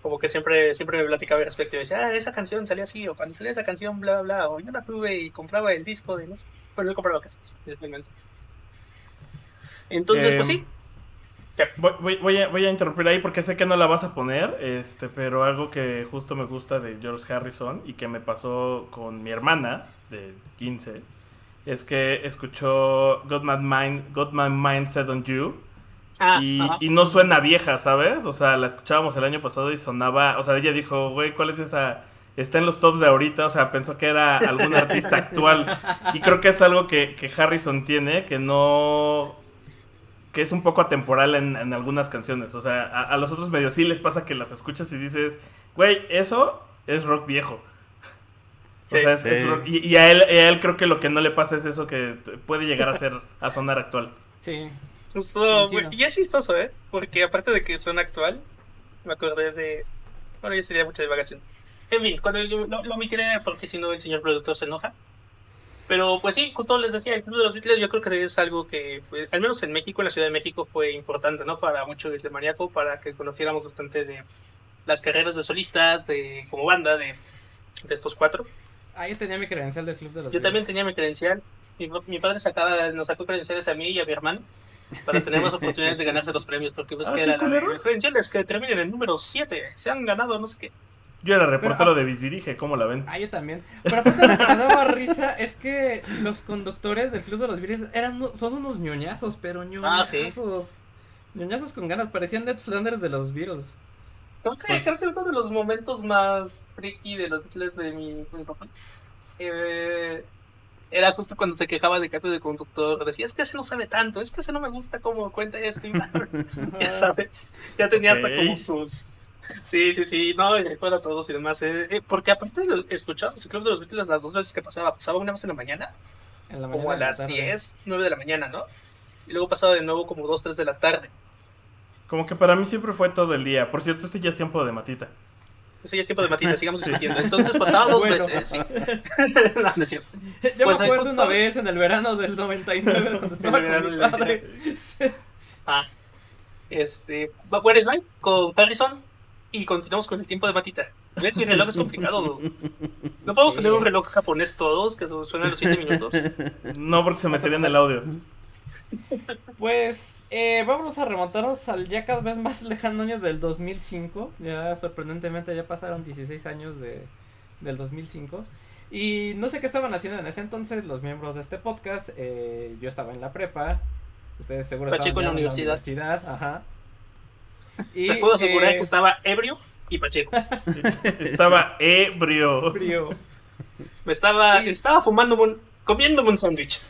Como que siempre, siempre me platicaba al respecto y decía, ah, esa canción salía así, o cuando salía esa canción, bla, bla, o yo la tuve y compraba el disco de no sé. Bueno, yo compraba cassettes, principalmente. Entonces, pues sí, Voy, voy- voy a, voy a interrumpir ahí porque sé que no la vas a poner, este, pero algo que justo me gusta de George Harrison y que me pasó con mi hermana de 15 es que escuchó Got My Mind, Got My Mind Set on You Ah, y, no suena vieja, ¿sabes? O sea, la escuchábamos el año pasado y sonaba, o sea, ella dijo, güey, ¿cuál es esa? Está en los tops de ahorita, o sea, pensó que era algún *laughs* artista actual. Y creo que es algo que, que Harrison tiene, que no... que es un poco atemporal en, en algunas canciones. O sea, a, a los otros medios sí les pasa que las escuchas y dices, güey, eso es rock viejo. Sí. o sea, es, Sí. es rock- y, y a él, a él creo que lo que no le pasa es eso que puede llegar a ser, a sonar actual. Sí. Justo, Coincido. y es chistoso, ¿eh? Porque aparte de que suena actual, me acordé de. Bueno, ya sería mucha divagación. En fin, cuando yo lo, lo omitiré porque si no el señor productor se enoja. Pero pues sí, como les decía, el Club de los Beatles yo creo que es algo que, pues, al menos en México, en la Ciudad de México, fue importante, ¿no? Para mucho de maníaco, para que conociéramos bastante de las carreras de solistas, de como banda, de, de estos cuatro. Ah, yo tenía mi credencial del club de los Yo también tenía mi credencial. Mi, mi padre sacaba, nos sacó credenciales a mí y a mi hermano para tener más *laughs* oportunidades de ganarse los premios. Porque pues ¿Ah, que sí, las credenciales que terminen en número 7. Se han ganado no sé qué. Yo era reportero de Bisbirige, ¿cómo la ven? Ah, yo también. Pero aparte lo que me daba risa es que los conductores del Club de los Beatles eran, son unos ñoñazos, pero Ah, sí. ñoñazos. Ñoñazos con ganas, parecían Ned Flanders de los Beatles. Creo que, Pues- creo que uno de los momentos más friki de los Beatles de mi, de mi papá eh, era justo cuando se quejaba de cambio de conductor. Decía, es que ese no sabe tanto, es que ese no me gusta cómo cuenta esto. y bla, bla". *laughs* ya sabes, ya tenía hasta como sus... Sí, sí, sí, no, y recuerda a todos y demás. eh, eh, porque aparte lo escuchábamos el Club de los Beatles las dos veces que pasaba. Pasaba una vez en la mañana, En la como a la las tarde. 10, 9 de la mañana, ¿no? Y luego pasaba de nuevo como 2, 3 de la tarde. Como que para mí siempre fue todo el día. Por cierto, este ya es tiempo de matita. Ese ya es tiempo de matita, *laughs* sigamos discutiendo. Entonces pasaba dos Bueno. veces, sí. *laughs* *laughs* no, no es cierto. Yo Pues, me ahí acuerdo una vez en el verano del 99 cuando estaba En el con mi verano del padre. Ah, este, Where is Life con Harrison y continuamos con el tiempo de matita. Ver si el reloj es complicado. No podemos Sí. tener un reloj japonés todos que suenan los 7 minutos. No, porque se metería en el audio. Pues eh, vamos a remontarnos al ya cada vez más lejano año del 2005. Ya sorprendentemente ya pasaron 16 años de, del 2005. Y no sé qué estaban haciendo en ese entonces los miembros de este podcast. eh, yo estaba en la prepa. Ustedes seguro Pacheco estaban en la ya universidad. Ajá. Y, Te puedo asegurar eh, que estaba ebrio y Pacheco. *laughs* Estaba ebrio. Me estaba, Sí. estaba fumando, un, comiéndome un sándwich.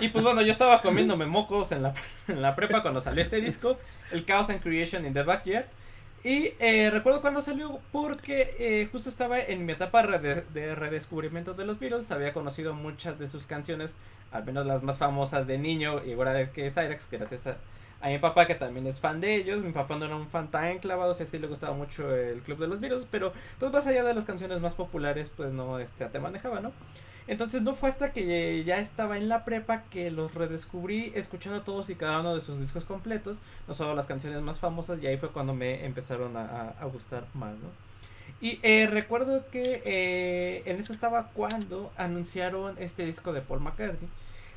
Y pues bueno, yo estaba comiéndome mocos en la, en la prepa cuando salió este disco, el Chaos and Creation in the Backyard. Y eh, recuerdo cuando salió porque eh, justo estaba en mi etapa de redescubrimiento de los Beatles, había conocido muchas de sus canciones, al menos las más famosas de niño, igual que Cyrex, gracias a, a mi papá que también es fan de ellos. Mi papá no era un fan tan clavado, o sea, sí le gustaba mucho el Club de los Beatles, pero pues más allá de las canciones más populares, pues no este, te manejaba, ¿no? Entonces no fue hasta que ya estaba en la prepa que los redescubrí escuchando todos y cada uno de sus discos completos, no solo las canciones más famosas, y ahí fue cuando me empezaron a, gustar más, ¿no? Y eh, recuerdo que eh, en eso estaba cuando anunciaron este disco de Paul McCartney.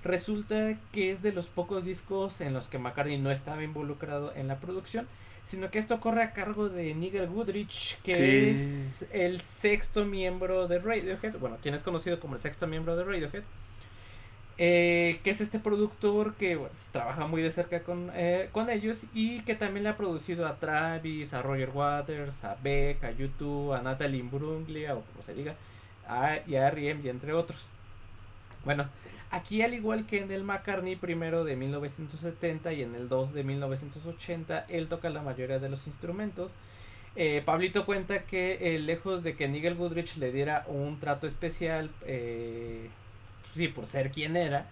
Resulta que es de los pocos discos en los que McCartney no estaba involucrado en la producción, sino que esto corre a cargo de Nigel Goodrich, que Sí. es el sexto miembro de Radiohead, bueno, quien es conocido como el sexto miembro de Radiohead, eh, que es este productor que bueno, trabaja muy de cerca con, eh, con ellos y que también le ha producido a Travis, a Roger Waters, a Beck, a YouTube, a Natalie Imbruglia, o como se diga, a, y a R.E.M. y entre otros. Bueno, aquí al igual que en el McCartney primero de 1970 y en el 2 de 1980, él toca la mayoría de los instrumentos. Eh, Pablito cuenta que eh, lejos de que Nigel Goodrich le diera un trato especial, eh, sí, por ser quien era,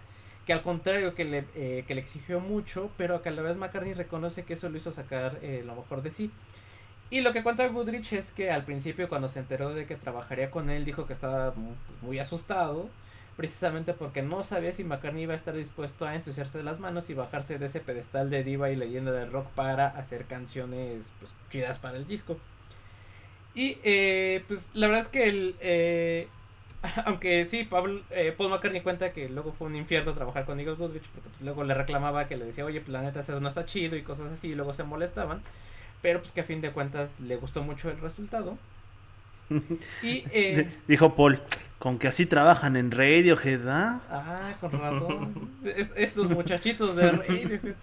que al contrario que le, que le exigió mucho, pero que a la vez McCartney reconoce que eso lo hizo sacar lo mejor de sí. Y lo que cuenta Goodrich es que al principio cuando se enteró de que trabajaría con él dijo que estaba mu- muy asustado, precisamente porque no sabía si McCartney iba a estar dispuesto a ensuciarse las manos y bajarse de ese pedestal de diva y leyenda del rock para hacer canciones pues, chidas para el disco. Y eh, pues la verdad es que el, eh, *laughs* aunque sí, Pablo, eh, Paul McCartney cuenta que luego fue un infierno trabajar con Nigel Goodrich porque pues, luego le reclamaba que le decía, oye, pues la neta eso no está chido y cosas así, y luego se molestaban, pero pues que a fin de cuentas le gustó mucho el resultado. Y, *laughs* eh, Dijo Paul, con que así trabajan en Radiohead, ¿ah? Ah, con *laughs* razón. Es- estos muchachitos de Radiohead.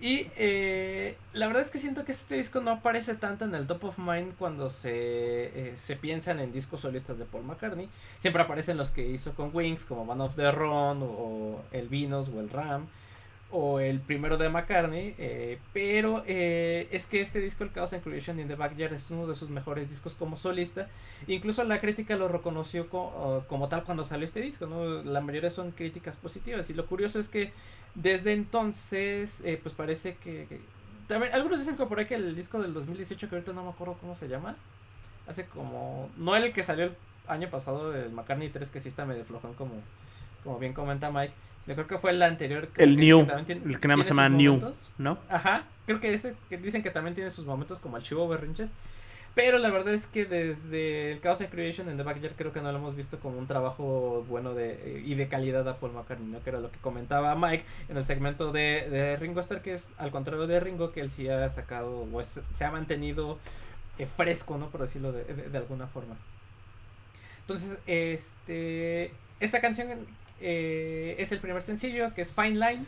Y eh, la verdad es que siento que este disco no aparece tanto en el top of mind cuando se, eh, se piensan en discos solistas de Paul McCartney. Siempre aparecen los que hizo con Wings, como Man of the Run, o, o el Venus, o el Ram, o el primero de McCartney. eh, pero eh, es que este disco, el Chaos and Creation in the Backyard, es uno de sus mejores discos como solista. Incluso la crítica lo reconoció co- como tal cuando salió este disco, ¿no? La mayoría son críticas positivas. Y lo curioso es que desde entonces, eh, pues parece que, que- También, algunos dicen que por ahí que el disco del 2018, que ahorita no me acuerdo cómo se llama, hace como... No el que salió el año pasado, el McCartney 3, que sí está medio flojón como, como bien comenta Mike. Sino creo que fue el anterior. El New, tiene- el que nada más se llama New, momentos. ¿no? Ajá, creo que ese que dicen que también tiene sus momentos como Archivo Berrinches. Pero la verdad es que desde el Chaos and Creation en The Backyard creo que no lo hemos visto como un trabajo bueno de, y de calidad a Paul McCartney, ¿no? Que era lo que comentaba Mike en el segmento de, de Ringo Starr, que es al contrario de Ringo, que él sí ha sacado, o es- se ha mantenido eh, fresco, ¿no? Por decirlo de, de- de alguna forma. Entonces, este, esta canción eh, es el primer sencillo, que es Fine Line,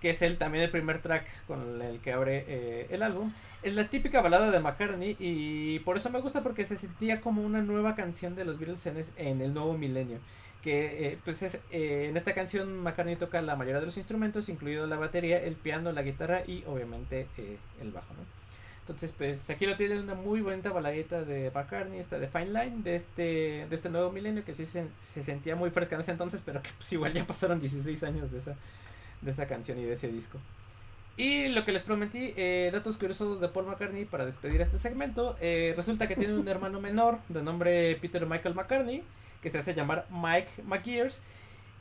que es el, también el primer track con el que abre eh, el álbum. Es la típica balada de McCartney y por eso me gusta porque se sentía como una nueva canción de los Beatles en, el nuevo milenio. Que eh, pues es, en esta canción McCartney toca la mayoría de los instrumentos, incluido la batería, el piano, la guitarra y obviamente el bajo. Entonces, pues aquí lo tienen una muy bonita baladita de McCartney, esta de Fine Line, de este, de este nuevo milenio que sí se, se sentía muy fresca en ese entonces, pero que pues igual ya pasaron 16 años de esa, de esa canción y de ese disco. Y lo que les prometí, eh, datos curiosos de Paul McCartney para despedir este segmento. eh, resulta que tiene un *laughs* hermano menor de nombre Peter Michael McCartney, que se hace llamar Mike McGears,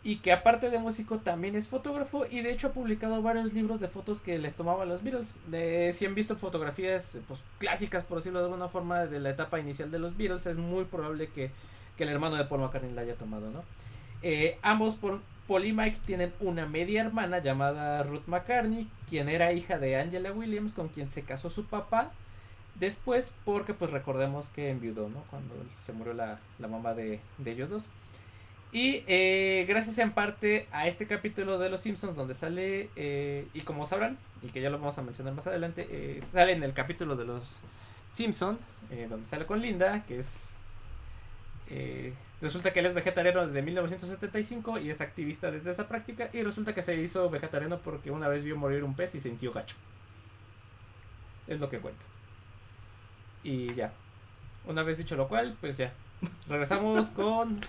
y que aparte de músico también es fotógrafo y de hecho ha publicado varios libros de fotos que les tomaba a los Beatles. Si han visto fotografías pues, clásicas, por decirlo de alguna forma, de la etapa inicial de los Beatles, es muy probable que, que el hermano de Paul McCartney la haya tomado, ¿no? Eh, ambos, Paul, Paul y Mike, tienen una media hermana llamada Ruth McCartney, quien era hija de Angela Williams, con quien se casó su papá. Después, porque pues recordemos que enviudó, ¿no? Cuando se murió la, la mamá de, de ellos dos. Y eh, gracias en parte a este capítulo de Los Simpsons donde sale, eh, y como sabrán, y que ya lo vamos a mencionar más adelante, eh, sale en el capítulo de Los Simpsons, donde sale con Linda, que es... resulta que él es vegetariano desde 1975 y es activista desde esa práctica, y resulta que se hizo vegetariano porque una vez vio morir un pez y sintió gacho. Es lo que cuenta. Y ya. Una vez dicho lo cual, pues ya. *laughs* Regresamos con...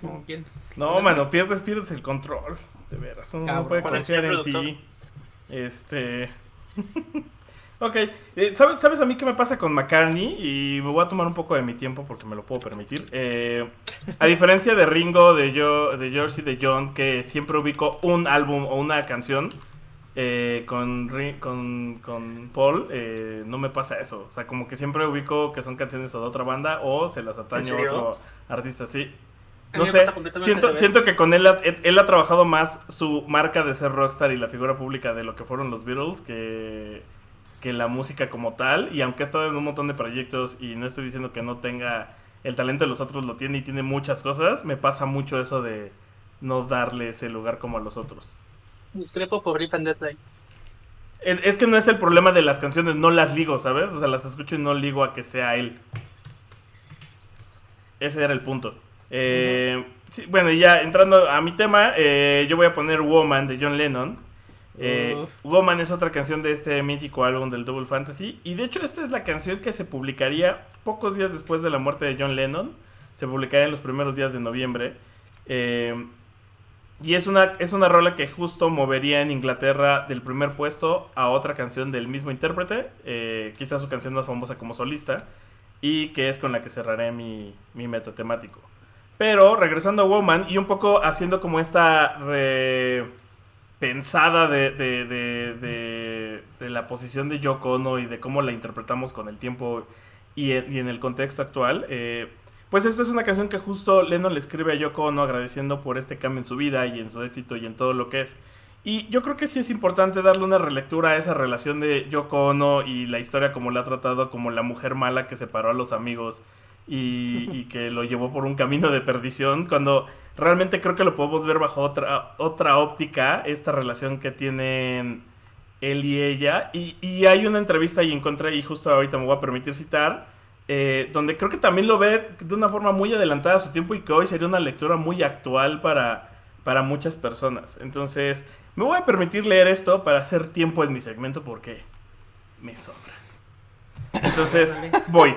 ¿Con quién? No, mano, pierdes, pierdes el control. De veras, uno no puede confiar en ti. Este. *laughs* ok, eh, ¿sabes, ¿sabes a mí qué me pasa con McCartney? Y me voy a tomar un poco de mi tiempo porque me lo puedo permitir. Eh, a diferencia de Ringo, de, yo, de George y de John, que siempre ubico un álbum o una canción. Eh, con, con, con Paul, eh, no me pasa eso. O sea, como que siempre ubico que son canciones o de otra banda o se las atañe otro artista, sí. No sé, siento, siento que con él, él, él ha trabajado más su marca de ser rockstar y la figura pública de lo que fueron los Beatles que, que la música como tal. Y aunque ha estado en un montón de proyectos y no estoy diciendo que no tenga el talento de los otros, lo tiene y tiene muchas cosas, me pasa mucho eso de no darle ese lugar como a los otros. Discrepo por Rip and Death Day. Es, que no es el problema de las canciones, no las ligo, ¿sabes? O sea, las escucho y no ligo a que sea él. Ese era el punto. Eh, sí, bueno, y ya entrando a mi tema, eh, yo voy a poner Woman de John Lennon. Eh. Woman es otra canción de este mítico álbum del Double Fantasy. Y de hecho, esta es la canción que se publicaría pocos días después de la muerte de John Lennon. Se publicaría en los primeros días de noviembre. Eh, y es una, es una rola que justo movería en Inglaterra del primer puesto a otra canción del mismo intérprete, eh, quizás su canción más famosa como solista, y que es con la que cerraré mi, mi metatemático. Pero regresando a Woman y un poco haciendo como esta pensada de, de, de, de- la posición de Yoko Ono y de cómo la interpretamos con el tiempo y en, y en el contexto actual, eh, pues esta es una canción que justo Lennon le escribe a Yoko Ono agradeciendo por este cambio en su vida y en su éxito y en todo lo que es. Y yo creo que sí es importante darle una relectura a esa relación de Yoko Ono y la historia como la ha tratado como la mujer mala que separó a los amigos y, que lo llevó por un camino de perdición, cuando realmente creo que lo podemos ver bajo otra, otra óptica, esta relación que tienen él y ella. Y, y hay una entrevista y encontré, y justo ahorita me voy a permitir citar, eh, donde creo que también lo ve de una forma muy adelantada a su tiempo y que hoy sería una lectura muy actual para, para muchas personas. Entonces, me voy a permitir leer esto para hacer tiempo en mi segmento porque me sobra. Entonces, voy.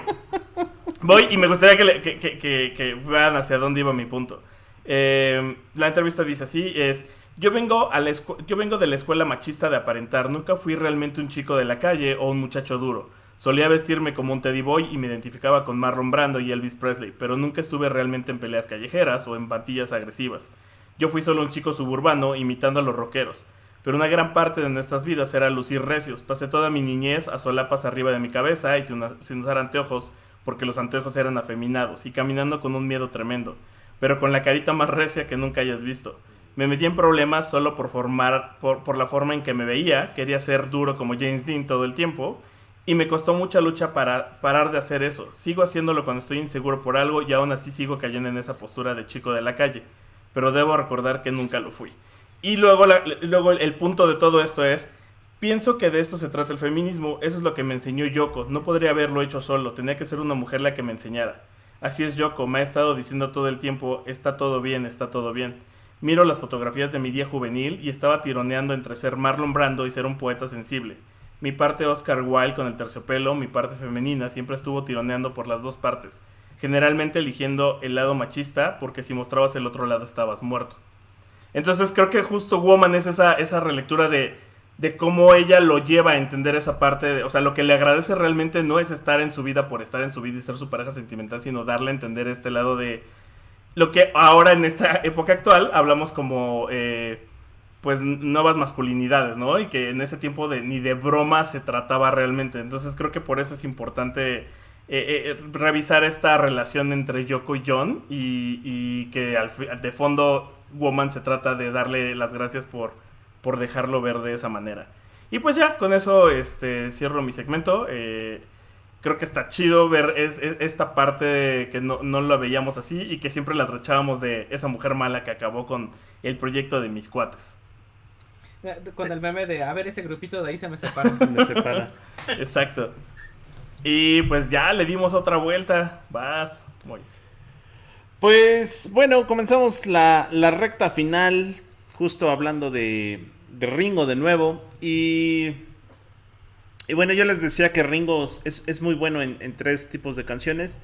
Voy y me gustaría que, le- que- que- que- vean hacia dónde iba mi punto. Eh, la entrevista dice así, es... Yo vengo, a la yo vengo de la escuela machista de aparentar. Nunca fui realmente un chico de la calle o un muchacho duro. Solía vestirme como un teddy boy y me identificaba con Marlon Brando y Elvis Presley, pero nunca estuve realmente en peleas callejeras o en batallas agresivas. Yo fui solo un chico suburbano imitando a los rockeros. Pero una gran parte de nuestras vidas era lucir recios. Pasé toda mi niñez a solapas arriba de mi cabeza y sin, usar anteojos, porque los anteojos eran afeminados, y caminando con un miedo tremendo, pero con la carita más recia que nunca hayas visto. Me metí en problemas solo por formar, por la forma en que me veía, quería ser duro como James Dean todo el tiempo, Y me costó mucha lucha para parar de hacer eso. Sigo haciéndolo cuando estoy inseguro por algo y aún así sigo cayendo en esa postura de chico de la calle. Pero debo recordar que nunca lo fui. Y luego, luego el punto de todo esto es, pienso que de esto se trata el feminismo. Eso es lo que me enseñó Yoko. No podría haberlo hecho solo. Tenía que ser una mujer la que me enseñara. Así es Yoko. Me ha estado diciendo todo el tiempo, está todo bien, está todo bien. Miro las fotografías de mi día juvenil y estaba tironeando entre ser Marlon Brando y ser un poeta sensible. Mi parte Oscar Wilde con el terciopelo, mi parte femenina, siempre estuvo tironeando por las dos partes, generalmente eligiendo el lado machista porque si mostrabas el otro lado estabas muerto. Entonces creo que justo Woman es esa, esa relectura de, de cómo ella lo lleva a entender esa parte, de- o sea, lo que le agradece realmente no es estar en su vida por estar en su vida y ser su pareja sentimental, sino darle a entender este lado de lo que ahora en esta *laughs* época actual hablamos como eh, pues nuevas masculinidades, ¿no? Y que en ese tiempo de, ni de broma se trataba realmente. Entonces creo que por eso es importante eh, eh, revisar esta relación entre Yoko y John y, y que al de fondo Woman se trata de darle las gracias por, por dejarlo ver de esa manera. Y pues ya, con eso este, cierro mi segmento. Eh, creo que está chido ver es- es- esta parte que no, no la veíamos así y que siempre la trachábamos de esa mujer mala que acabó con el proyecto de mis cuates. *laughs* Con el meme de, a ver, ese grupito de ahí se me separa. *laughs* Me separa. Exacto. Y pues ya le dimos otra vuelta. Vas. Muy. Pues bueno, comenzamos la, la recta final, justo hablando de, de Ringo de nuevo. Y, y bueno, yo les decía que Ringo es, es muy bueno en, en tres tipos de canciones,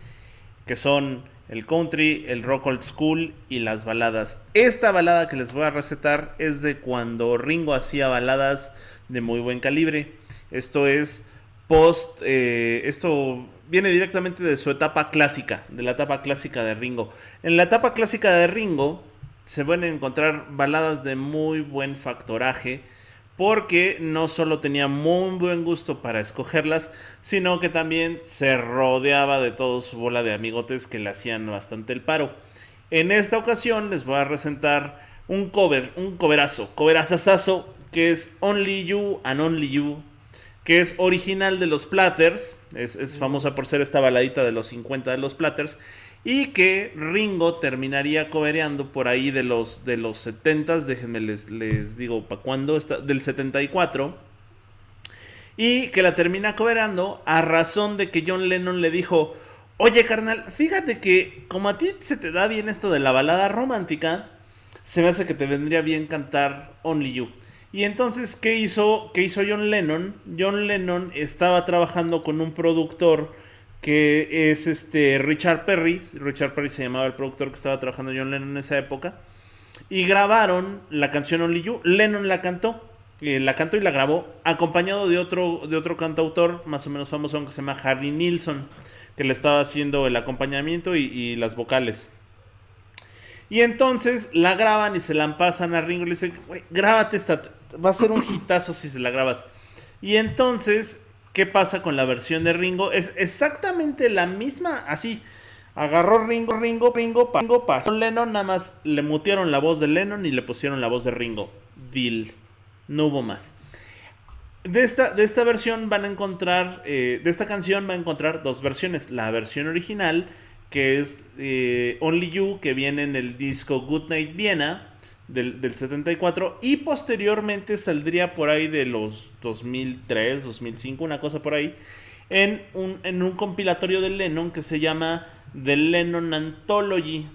que son el country, el rock old school y las baladas. Esta balada que les voy a recetar es de cuando Ringo hacía baladas de muy buen calibre. Esto es post, eh, esto viene directamente de su etapa clásica, de la etapa clásica de Ringo. En la etapa clásica de Ringo se pueden encontrar baladas de muy buen factoraje, porque no solo tenía muy buen gusto para escogerlas, sino que también se rodeaba de todo su bola de amigotes que le hacían bastante el paro. En esta ocasión les voy a presentar un cover, un coverazo, coverazazazo, que es Only You and Only You, que es original de los Platters, es, es famosa por ser esta baladita de los 50 de los Platters, y que Ringo terminaría cobereando por ahí de los, de los 70, déjenme les, les digo para cuándo, está, del 74, y que la termina cobereando a razón de que John Lennon le dijo, oye carnal, fíjate que como a ti se te da bien esto de la balada romántica, se me hace que te vendría bien cantar Only You. Y entonces, ¿qué hizo, ¿qué hizo John Lennon? John Lennon estaba trabajando con un productor que es este Richard Perry. Richard Perry se llamaba el productor que estaba trabajando John Lennon en esa época. Y grabaron la canción Only You. Lennon la cantó. eh, la cantó y la grabó. Acompañado de otro, de otro cantautor más o menos famoso que se llama Harry Nilsson. Que le estaba haciendo el acompañamiento y, las vocales. Y entonces la graban y se la pasan a Ringo y le dicen, "Güey, grábate esta, va a ser un hitazo si se la grabas. Y entonces, ¿qué pasa con la versión de Ringo? Es exactamente la misma, así. Agarró Ringo, Ringo, Ringo, Ringo, pasó Lennon, nada más le mutearon la voz de Lennon y le pusieron la voz de Ringo. Deal. No hubo más. De esta, de esta versión van a encontrar, eh, de esta canción van a encontrar dos versiones. La versión original, que es eh, Only You, que viene en el disco Goodnight Vienna del, del 74, y posteriormente saldría por ahí de los 2003, 2005, una cosa por ahí, en un, en un compilatorio de Lennon que se llama The Lennon Anthology.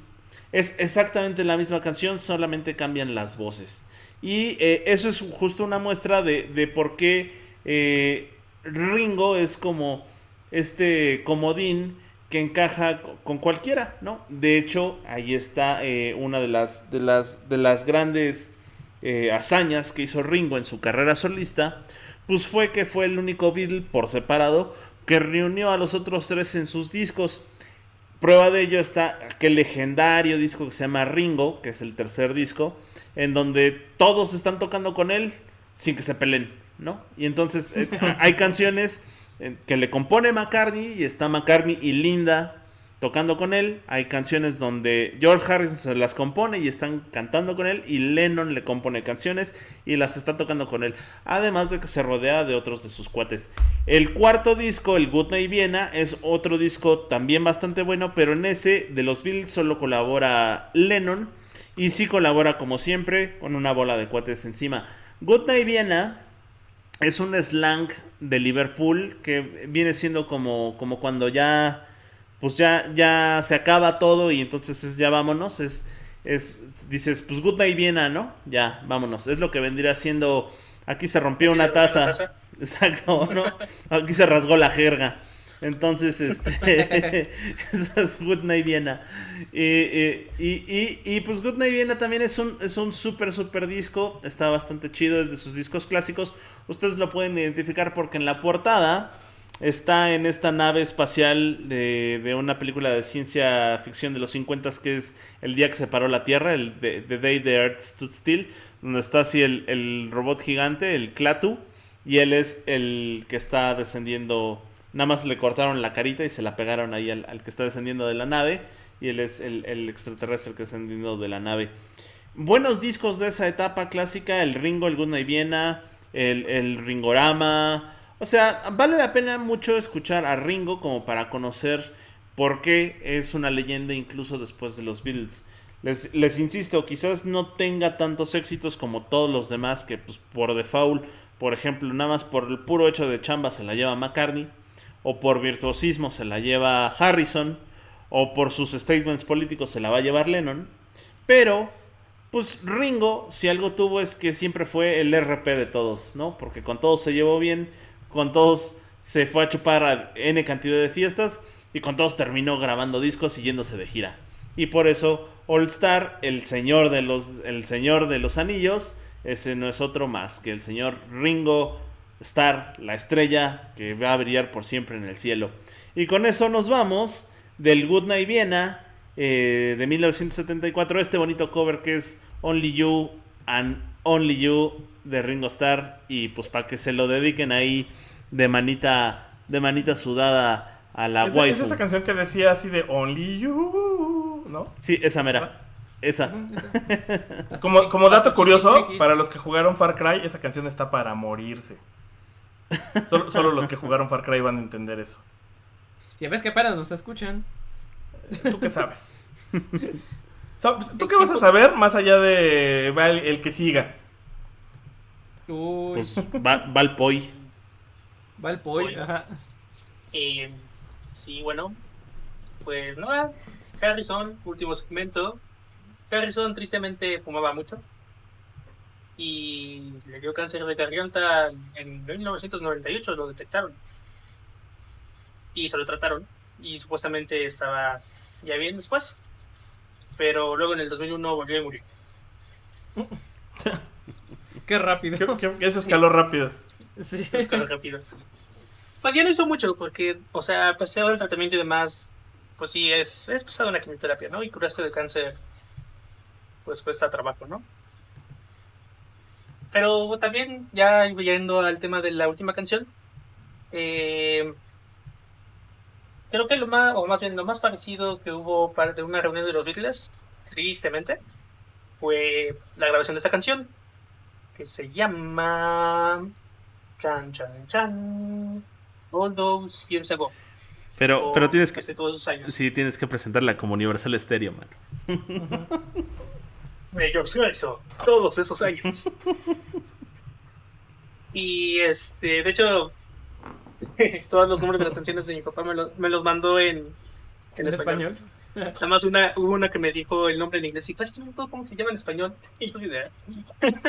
Es exactamente la misma canción, solamente cambian las voces. Y eh, eso es justo una muestra de, de por qué eh, Ringo es como este comodín que encaja co- con cualquiera, ¿no? De hecho, ahí está eh, una de las, de las, de las grandes eh, hazañas que hizo Ringo en su carrera solista, pues fue que fue el único Beatle por separado que reunió a los otros tres en sus discos. Prueba de ello está aquel legendario disco que se llama Ringo, que es el tercer disco, en donde todos están tocando con él sin que se peleen, ¿no? Y entonces eh, *laughs* hay canciones que le compone McCartney y está McCartney y Linda tocando con él. Hay canciones donde George Harrison se las compone y están cantando con él. Y Lennon le compone canciones y las está tocando con él. Además de que se rodea de otros de sus cuates. El cuarto disco, el Good Night Viena, es otro disco también bastante bueno. Pero en ese de los Beatles solo colabora Lennon. Y sí colabora como siempre con una bola de cuates encima. Good Night Viena es un slang de Liverpool que viene siendo como, como cuando ya pues ya, ya se acaba todo y entonces es ya vámonos. Es, es, dices, pues good night Viena, ¿no? Ya, vámonos. Es lo que vendría siendo, aquí se rompió una taza. *laughs* Exacto, ¿no? Aquí se rasgó la jerga. Entonces, este, *laughs* eso es Good Night Viena. Y, y, y, pues Good Night Viena también es un, es un súper, súper disco. Está bastante chido, es de sus discos clásicos. Ustedes lo pueden identificar porque en la portada está en esta nave espacial de, de, una película de ciencia ficción de los 50 que es El día que se paró la Tierra, el The, Day the Earth Stood Still, donde está así el, el, robot gigante, el Clatu, y él es el que está descendiendo, nada más le cortaron la carita y se la pegaron ahí al, que está descendiendo de la nave, y él es el, el extraterrestre que está descendiendo de la nave. Buenos discos de esa etapa clásica, el Ringo, el Good Night Viena, el, el Ringorama, o sea, vale la pena mucho escuchar a Ringo como para conocer por qué es una leyenda incluso después de los Beatles. Les, les insisto, quizás no tenga tantos éxitos como todos los demás que pues, por default, por ejemplo, nada más por el puro hecho de chamba se la lleva McCartney, o por virtuosismo se la lleva Harrison, o por sus statements políticos se la va a llevar Lennon. Pero, pues Ringo, si algo tuvo es que siempre fue el RP de todos, ¿no? Porque con todos se llevó bien con todos se fue a chupar a N cantidad de fiestas y con todos terminó grabando discos y yéndose de gira. Y por eso All Star, el señor de los, el señor de los anillos, ese no es otro más que el señor Ringo Star, la estrella que va a brillar por siempre en el cielo. Y con eso nos vamos del Good Night Viena eh, de 1974, este bonito cover que es Only You and Only You de Ringo Starr y pues para que se lo dediquen ahí de manita de manita sudada a la ¿Es, waifu. Es esa canción que decía así de Only You, ¿no? Sí, esa mera. Esa. *laughs* como, como dato curioso, para los que jugaron Far Cry, esa canción está para morirse. Solo, solo los que jugaron Far Cry van a entender eso. Ya ves que para nos escuchan. ¿Tú qué sabes? *laughs* ¿Tú qué vas a saber más allá de el, el que siga? Uy. Pues va, va el poi. Va el poi, ajá. Eh, sí, bueno. Pues nada. Harrison, último segmento. Harrison tristemente fumaba mucho. Y le dio cáncer de garganta en 1998, lo detectaron. Y se lo trataron. Y supuestamente estaba ya bien después. Pero luego en el 2001 volvió y murió. *laughs* Qué rápido. Que, eso escaló rápido. Sí. Escaló rápido. Pues ya no hizo mucho, porque, o sea, pues todo el tratamiento y demás, pues sí, es, es pesado una quimioterapia, ¿no? Y curarse de cáncer, pues cuesta trabajo, ¿no? Pero también, ya yendo al tema de la última canción, eh, creo que lo más, o más bien lo más parecido que hubo para de una reunión de los Beatles, tristemente, fue la grabación de esta canción, que se llama Chan Chan Chan All Those Years Ago. Pero, O pero tienes que. hace todos esos años. Sí, tienes que presentarla como Universal Stereo, mano. de George Harrison, todos esos años. *laughs* y este, de hecho, *laughs* todos los nombres de las canciones de mi papá me, lo- me los mandó en, en, ¿En español. español? Nada más una, hubo una que me dijo el nombre en inglés y pues que no me acuerdo cómo se llama en español. Y yo así de... *laughs*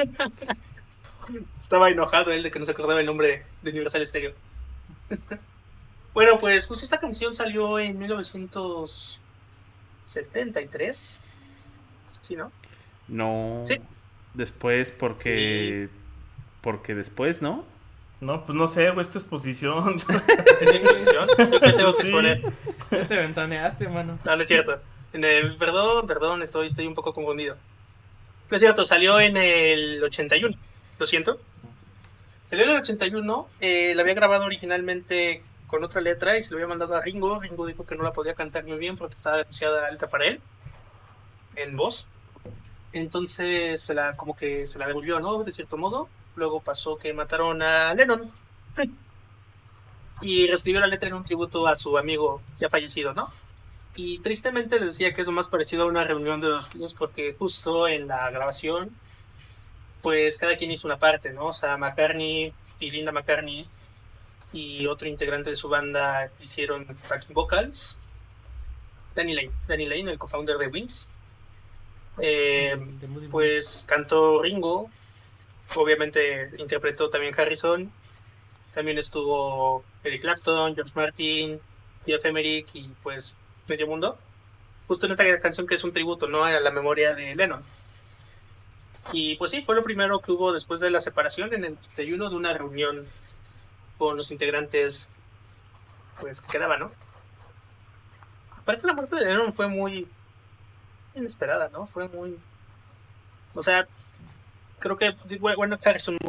Estaba enojado él de que no se acordaba el nombre de Universal Stereo. *laughs* bueno, pues justo esta canción salió en 1973. ¿Sí, no? No. Sí. Después, porque. Porque después, ¿no? No, pues no sé, güey, es tu exposición. *laughs* ¿En exposición? Yo qué tengo que Sí. poner. Ya te ventaneaste, mano. No, no es cierto. En el- perdón, perdón, estoy, estoy un poco confundido. No es cierto, salió en el 81. Lo siento. Salió en el 81. Eh, la había grabado originalmente con otra letra y se lo había mandado a Ringo. Ringo dijo que no la podía cantar muy bien porque estaba demasiado alta para él en voz. Entonces se la como que se la devolvió, ¿no? De cierto modo. Luego pasó que mataron a Lennon. Y reescribió la letra en un tributo a su amigo ya fallecido, ¿no? Y tristemente les decía que es lo más parecido a una reunión de los Beatles porque justo en la grabación, pues cada quien hizo una parte, ¿no? O sea, McCartney y Linda McCartney y otro integrante de su banda hicieron backing vocals. Danny Lane, Danny Lane, el co-founder de Wings. Eh, pues cantó Ringo, obviamente interpretó también Harrison, también estuvo Eric Clapton, George Martin, Jeff Emerick y pues medio mundo. Justo en esta canción que es un tributo, ¿no? A la memoria de Lennon. Y pues sí, fue lo primero que hubo después de la separación en el 31 de una reunión con los integrantes pues que quedaban, ¿no? Aparte la muerte de Lennon fue muy inesperada, ¿no? Fue muy... O sea, creo que bueno, Harrison y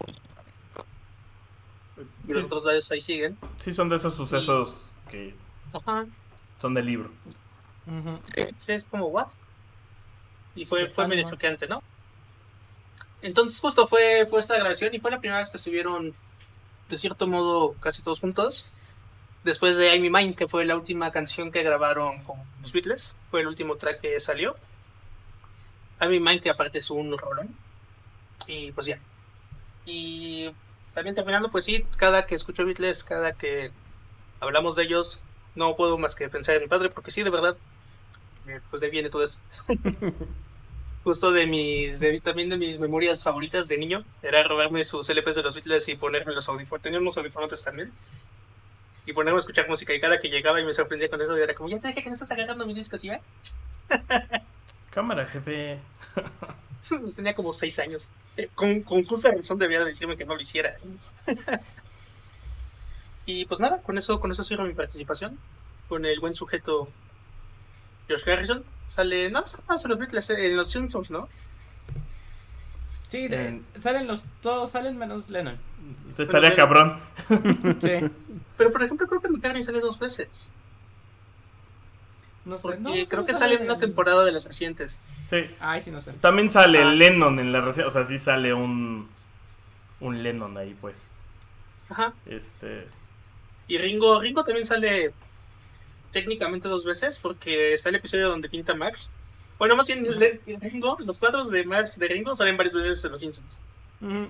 los Sí, otros dos ahí siguen. sí son de esos sucesos que Ajá. son del libro. Sí, sí, es como, ¿what? Y fue, fue medio choqueante, ¿no? Entonces justo fue, fue esta grabación y fue la primera vez que estuvieron, de cierto modo, casi todos juntos. Después de I'm Mind, que fue la última canción que grabaron con los Beatles. Fue el último track que salió. I'm Mind, que aparte es un rolón. Y pues ya. Y también terminando, pues sí, cada que escucho Beatles, cada que hablamos de ellos, no puedo más que pensar en mi padre, porque sí, de verdad, eh, pues de ahí viene todo esto. *laughs* Justo de mis, de- también de mis memorias favoritas de niño, era robarme sus LPs de los Beatles y ponerme los audífonos, tenía unos audífonos también, y ponerme a escuchar música, y cada que llegaba y me sorprendía con eso, era como, ya te dije que no estás agarrando mis discos, ¿y ve? Cámara, jefe. *laughs* *laughs* Pues tenía como seis años. Eh, con, con justa razón debía decirme que no lo hiciera. *laughs* y pues nada, con eso, con eso cierro mi participación. Con el buen sujeto George Harrison. Sale, no, sale más en los Beatles, en los Simpsons, ¿no? Sí, de- Eh. salen los, todos salen menos Lennon. Se estaría cabrón. Sí. Pero por ejemplo, creo que McCartney sale dos veces. No sé, Porque no, creo que sale en una temporada de las recientes. Sí. Ay, sí, no sé. También sale Ah. Lennon en la recién. O sea, sí sale un. Un Lennon ahí, pues. Ajá. Este. Y Ringo, Ringo también sale técnicamente dos veces porque está el episodio donde pinta Marx. Bueno, más bien Ringo, los cuadros de Marx de Ringo salen varias veces en los Simpsons. *laughs*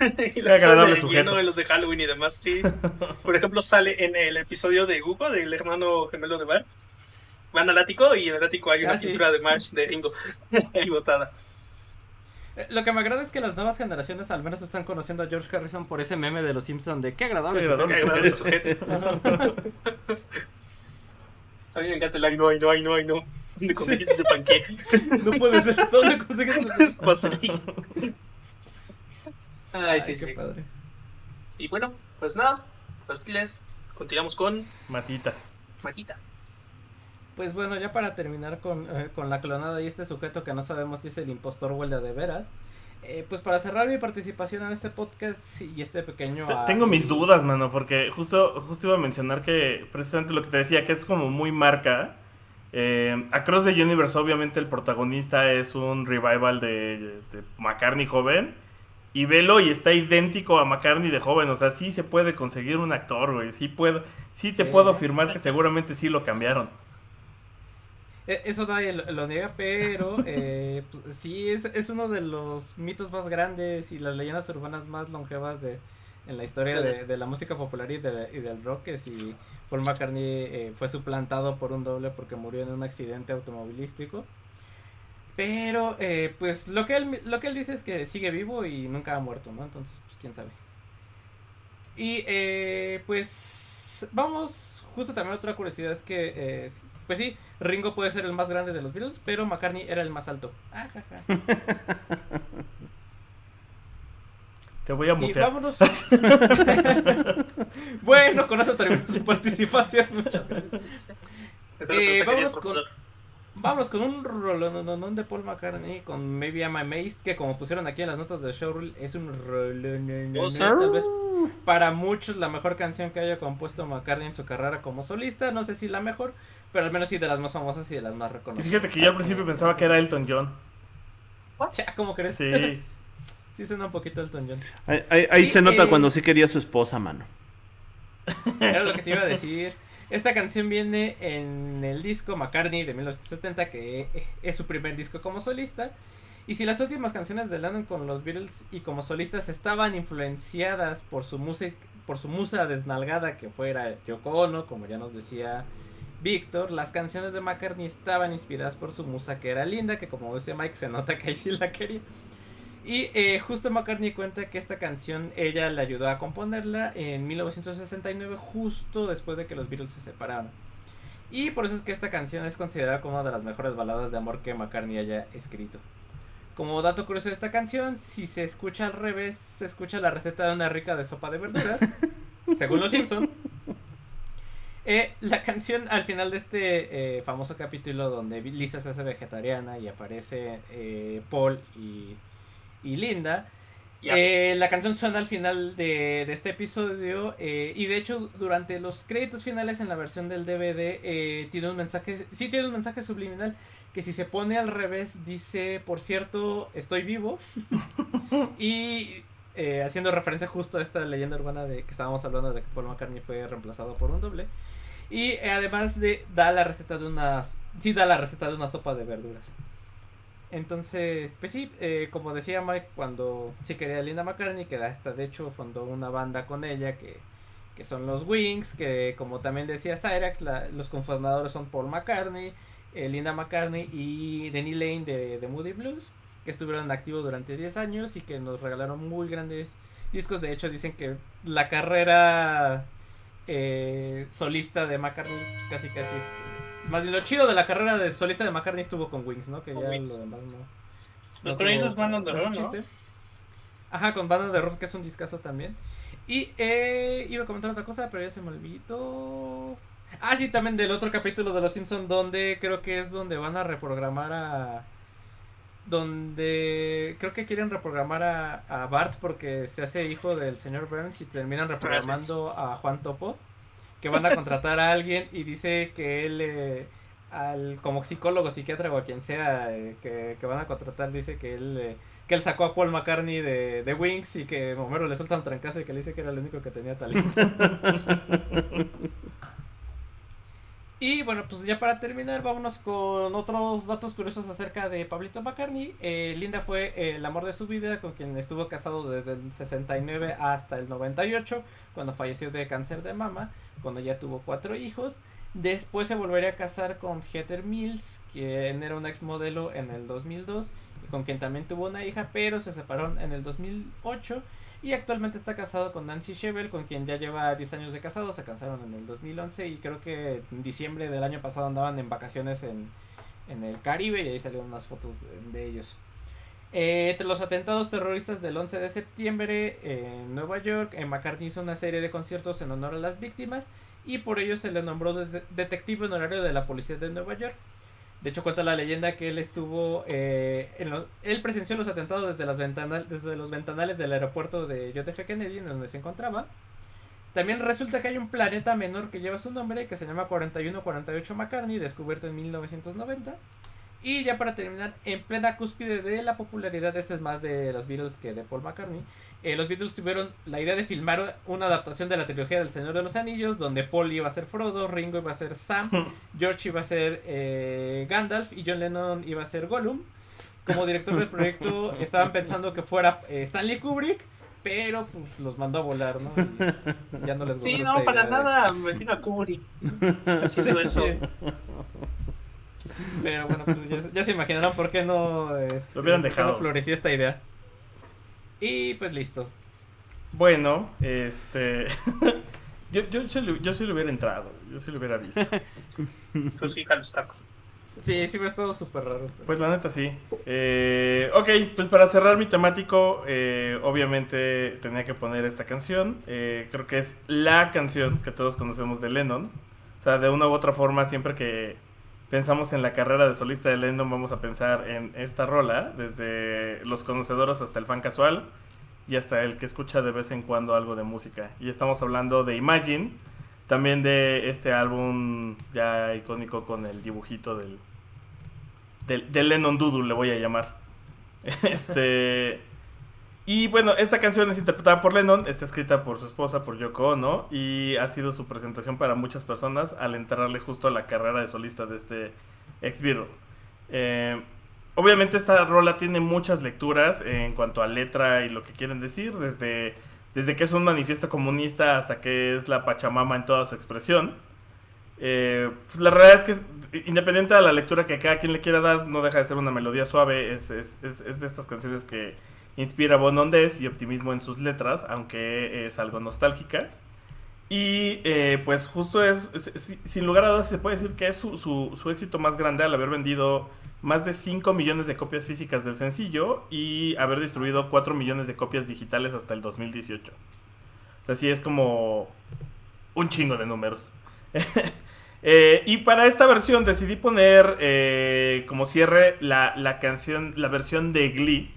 Y Qué agradable de sujeto. lleno en los de Halloween y demás, sí. *laughs* Por ejemplo, sale en el episodio de Hugo, del hermano gemelo de Bart. Van al ático y en el ático hay una Ah, sí. pintura de Marx de Ringo ahí *laughs* botada. Eh, Lo que me agrada es que las nuevas generaciones al menos están conociendo a George Harrison por ese meme de los Simpsons de qué agradable. Qué sujeto". Qué agradable sujeto. *laughs* A mí me encanta el ay no, ay no, ay no, ay no. ¿Dónde conseguiste ese panqué? *laughs* No puede ser. ¿Dónde consigues eso? Es pastelillo. Ay, sí, qué sí. padre. Y bueno, pues nada, los piles. Continuamos con Matita. Matita. Pues bueno, ya para terminar con, eh, con la clonada y este sujeto que no sabemos si es el impostor o el de de veras. eh, pues para cerrar mi participación en este podcast y este pequeño... Te- Tengo mis dudas, mano, porque justo, justo iba a mencionar que precisamente lo que te decía, que es como muy marca. Eh, Across the Universe, obviamente, el protagonista es un revival de, de McCartney joven. Y velo y está idéntico a McCartney de joven. O sea, sí se puede conseguir un actor, güey. Sí, puedo, sí te Sí. puedo afirmar que seguramente sí lo cambiaron. Eh, Eso nadie lo, lo niega, pero *laughs* eh, pues, sí, es, es uno de los mitos más grandes y las leyendas urbanas más longevas de, en la historia de la música popular y, de- y del rock, que si Paul McCartney eh, fue suplantado por un doble porque murió en un accidente automovilístico. Pero, eh, pues, lo que, él, lo que él dice es que sigue vivo y nunca ha muerto, ¿no? Entonces, pues, quién sabe. Y, eh, pues, vamos, justo también otra curiosidad es que, eh, pues sí, Ringo puede ser el más grande de los Beatles, pero McCartney era el más alto. Ah. *laughs* Te voy a Y mutear. vámonos. *laughs* bueno, con eso termino su participación. Muchas gracias. Eh, saque vámonos con un rolón de Paul McCartney con Maybe I'm Amazed, que como pusieron aquí en las notas del showreel, es un rolón. Tal vez para muchos la mejor canción que haya compuesto McCartney en su carrera como solista. No sé si la mejor, pero al menos sí de las más famosas y de las más Y reconocidas. fíjate que yo al principio pensaba que era Elton John. Ya, ¿Cómo crees? Sí. *laughs* Sí suena un poquito Elton John. Ahí, ahí- ahí Y, se nota eh, cuando sí quería a su esposa, mano. Era lo que te iba a decir. Esta canción viene en el disco McCartney de 1970, que es su primer disco como solista. Y si las últimas canciones de Lennon con los Beatles y como solistas estaban influenciadas por su música, por su musa desnalgada que fuera Yoko Ono, como ya nos decía Víctor, las canciones de McCartney estaban inspiradas por su musa que era linda, que como decía Mike se nota que ahí sí la quería. Y eh, justo McCartney cuenta que esta canción ella le ayudó a componerla en 1969, justo después de que los Beatles se separaron. Y por eso es que esta canción es considerada como una de las mejores baladas de amor que McCartney haya escrito. Como dato curioso de esta canción, si se escucha al revés, se escucha la receta de una rica de sopa de verduras, *laughs* según los Simpson. Eh, la canción al final de este eh, famoso capítulo donde Lisa se hace vegetariana y aparece eh, Paul y, y Linda. Eh, la canción suena al final de, de este episodio eh, y de hecho durante los créditos finales en la versión del DVD eh, tiene un mensaje, sí tiene un mensaje subliminal que si se pone al revés dice, por cierto, estoy vivo *laughs* y eh, haciendo referencia justo a esta leyenda urbana de que estábamos hablando de que Paul McCartney fue reemplazado por un doble. Y eh, además de da la receta de una sí da la receta de una sopa de verduras. Entonces, pues sí, eh, como decía Mike, cuando sí quería Linda McCartney, que hasta de hecho fundó una banda con ella que, que son los Wings, que como también decía Cyrax, los cofundadores son Paul McCartney, Linda McCartney y Denny Lane de, de Moody Blues, que estuvieron activos durante 10 años y que nos regalaron muy grandes discos. De hecho, dicen que la carrera eh, solista de McCartney pues, casi casi más bien lo chido de la carrera de solista de McCartney estuvo con Wings, ¿no? Que Con ya Wings. lo demás no. Pero no con Band on the Run, ¿no? Ajá, con Band on the Run, que es un discazo también. Y eh, iba a comentar otra cosa, pero ya se me olvidó. Ah, sí, también del otro capítulo de Los Simpsons, donde creo que es donde van a reprogramar a. Donde creo que quieren reprogramar a, a Bart porque se hace hijo del señor Burns y terminan reprogramando a Juan Topo. Que van a contratar a alguien y dice que él, eh, al, como psicólogo, psiquiatra o a quien sea eh, que, que van a contratar, dice que él, eh, que él sacó a Paul McCartney de, de Wings y que Homero le suelta un trancazo y que le dice que era el único que tenía talento. *laughs* Y bueno, pues ya para terminar, vámonos con otros datos curiosos acerca de Pablito McCartney. Eh, Linda fue eh, el amor de su vida, con quien estuvo casado desde el 69 hasta el 98, cuando falleció de cáncer de mama, cuando ya tuvo cuatro hijos. Después se volvería a casar con Heather Mills, quien era una ex modelo en el 2002, y con quien también tuvo una hija, pero se separaron en el 2008. Y actualmente está casado con Nancy Shebel, con quien ya lleva 10 años de casado. Se casaron en el 2011 y creo que en diciembre del año pasado andaban en vacaciones en, en el Caribe y ahí salieron unas fotos de, ellos. Eh, entre los atentados terroristas del 11 de septiembre en Nueva York, eh, McCartney hizo una serie de conciertos en honor a las víctimas y por ello se le nombró de- detective honorario de la policía de Nueva York. De hecho, cuenta la leyenda que él estuvo. eh, él presenció los atentados desde, las desde los ventanales del aeropuerto de JF Kennedy, en donde se encontraba. También resulta que hay un planeta menor que lleva su nombre, que se llama 4148 McCartney, descubierto en 1990. Y ya para terminar, en plena cúspide de la popularidad, este es más de los Beatles que de Paul McCartney. Eh, los Beatles tuvieron la idea de filmar una adaptación de la trilogía del Señor de los Anillos, donde Paul iba a ser Frodo, Ringo iba a ser Sam, *laughs* George iba a ser eh, Gandalf y John Lennon iba a ser Gollum. Como director del proyecto *laughs* estaban pensando que fuera eh, Stanley Kubrick, pero pues los mandó a volar, ¿no? Y ya no les gustó Sí, no, para de- nada, me vino a Kubrick. *laughs* Haciendo eso. Sí. Pero bueno, pues ya, ya se imaginarán por qué no, este, Lo hubieran dejado. no floreció esta idea. Y pues listo. Bueno, este. *laughs* yo, yo, sí le- yo sí le hubiera entrado. Yo sí lo hubiera visto. *laughs* Tú sí, Carlos Taco. Sí, sí, fue todo súper raro. Pues la neta sí. Eh, ok, pues para cerrar mi temático, eh, obviamente tenía que poner esta canción. Eh, creo que es la canción que todos conocemos de Lennon. O sea, de una u otra forma, siempre que pensamos en la carrera de solista de Lennon, vamos a pensar en esta rola, desde los conocedores hasta el fan casual y hasta el que escucha de vez en cuando algo de música. Y estamos hablando de Imagine, también de este álbum ya icónico con el dibujito del, del, Lennon Doodle, le voy a llamar. *laughs* este. Y bueno, esta canción es interpretada por Lennon, está escrita por su esposa, por Yoko Ono, y ha sido su presentación para muchas personas al entrarle justo a la carrera de solista de este ex Beatle. Eh, obviamente esta rola tiene muchas lecturas en cuanto a letra y lo que quieren decir, desde, desde que es un manifiesto comunista hasta que es la Pachamama en toda su expresión. Eh, la realidad es que independiente de la lectura que cada quien le quiera dar, no deja de ser una melodía suave, es, es, es de estas canciones que inspira bonondez y optimismo en sus letras, aunque es algo nostálgica. Y eh, pues justo es, sin lugar a dudas, se puede decir que es su, su- su éxito más grande al haber vendido más de 5 millones de copias físicas del sencillo y haber distribuido 4 millones de copias digitales hasta el 2018. O sea, sí es como un chingo de números. *laughs* Eh, y para esta versión decidí poner eh, como cierre la, la canción, la versión de Glee,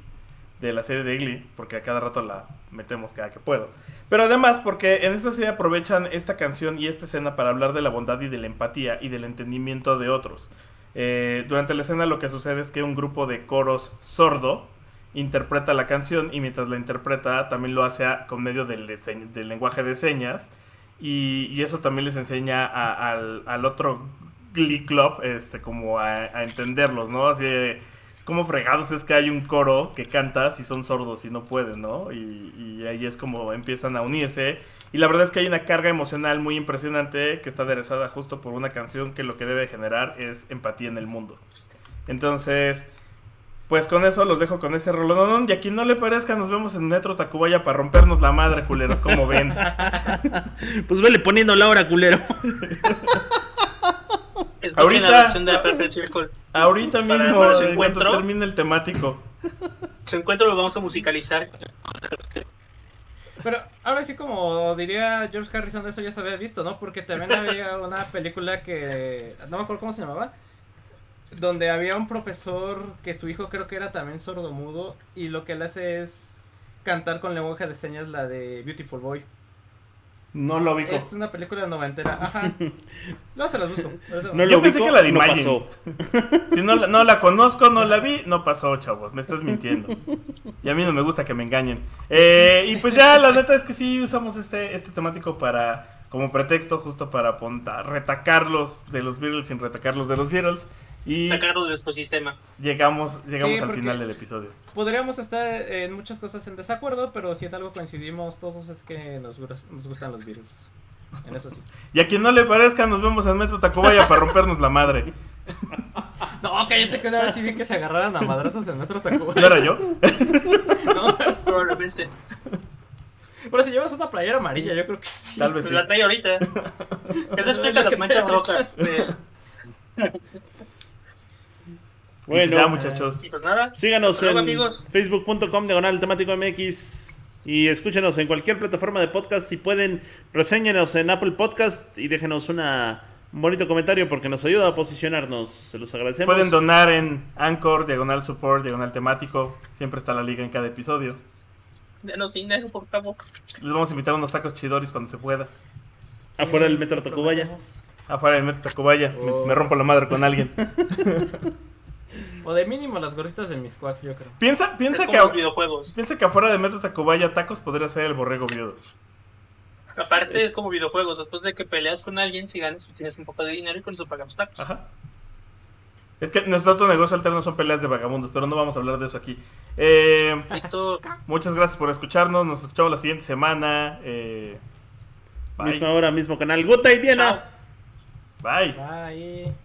de la serie de Glee, porque a cada rato la metemos cada que puedo. Pero además porque en esta serie aprovechan esta canción y esta escena para hablar de la bondad y de la empatía y del entendimiento de otros. Eh, durante la escena lo que sucede es que un grupo de coros sordo interpreta la canción y mientras la interpreta también lo hace con medio del, lenguaje de señas y, y eso también les enseña al otro Glee Club este, como a, a entenderlos, ¿no? Así de, ¿Cómo fregados es que hay un coro que canta si son sordos y no pueden, ¿no? Y, y ahí es como empiezan a unirse. Y la verdad es que hay una carga emocional muy impresionante que está aderezada justo por una canción que lo que debe generar es empatía en el mundo. Entonces, pues con eso los dejo con ese rolón. Y a quien no le parezca, nos vemos en Metro Tacubaya para rompernos la madre, culeros, como ven. *laughs* Pues vele poniendo la hora, culero. *laughs* Escuchen Ahorita- la versión de Perfect *laughs* Circle. Ahorita mismo, para su en cuanto encuentro. termine el temático. Su encuentro lo vamos a musicalizar. Pero ahora sí, como diría George Harrison, eso ya se había visto, ¿no? Porque también había *laughs* una película que. No me acuerdo cómo se llamaba. Donde había un profesor que su hijo creo que era también sordomudo. Y lo que él hace es cantar con lenguaje de señas la de Beautiful Boy. No lo ubico. Es una película noventera. Ajá. *laughs* Luego se las busco. No Yo lo pensé ubico, que la de no Imagine. pasó. *laughs* Si no, la- no la conozco, no la vi, no pasó, chavos. Me estás mintiendo. Y a mí no me gusta que me engañen. Eh, y pues ya, la neta es que sí usamos este, este temático para como pretexto, justo para apuntar, retacarlos de los Beatles sin retacarlos de los Beatles. Y Sacarlo de nuestro sistema. llegamos, llegamos Sí, al final del episodio. Podríamos estar en muchas cosas en desacuerdo, pero si en algo coincidimos todos es que nos, nos gustan los Beatles. En eso sí. Y a quien no le parezca, nos vemos en Metro Tacubaya para rompernos la madre. *laughs* No, cállate que una vez sí vi que se agarraran a madrazos en otro Tacubaya. ¿No era yo? *laughs* No, pero, *laughs* Probablemente. pero si llevas una playera amarilla, yo creo que sí. Tal vez Pues sí. la trae ahorita. Eso explica las manchas rojas. de- Bueno, ya, muchachos. Y pues nada. síganos Hasta en facebook.com diagonal temático MX y escúchenos en cualquier plataforma de podcast. Si pueden, reséñenos en Apple Podcast y déjenos una, un bonito comentario porque nos ayuda a posicionarnos. Se los agradecemos. Pueden donar en Anchor, diagonal support, diagonal temático. Siempre está la liga en cada episodio. Denos dinero, por favor. Les vamos a invitar unos tacos chidoris cuando se pueda. Afuera del Metro Tacubaya. Afuera del Metro Tacubaya. Me, me rompo la madre con alguien. *laughs* O de mínimo las gorditas de Miscuac, yo creo. Piensa, Es piensa, como que, los a- videojuegos. piensa que afuera de Metro Tacubaya tacos podría ser el borrego viudo. Aparte es como videojuegos. Después de que peleas con alguien, si ganas, pues tienes un poco de dinero y con eso pagamos tacos. Ajá. Es que nuestro otro negocio alterno son peleas de vagabundos, pero no vamos a hablar de eso aquí. Eh, muchas gracias por escucharnos. Nos escuchamos la siguiente semana. Eh, bye. Misma hora, mismo canal. Good day, Diana. Bye. Bye.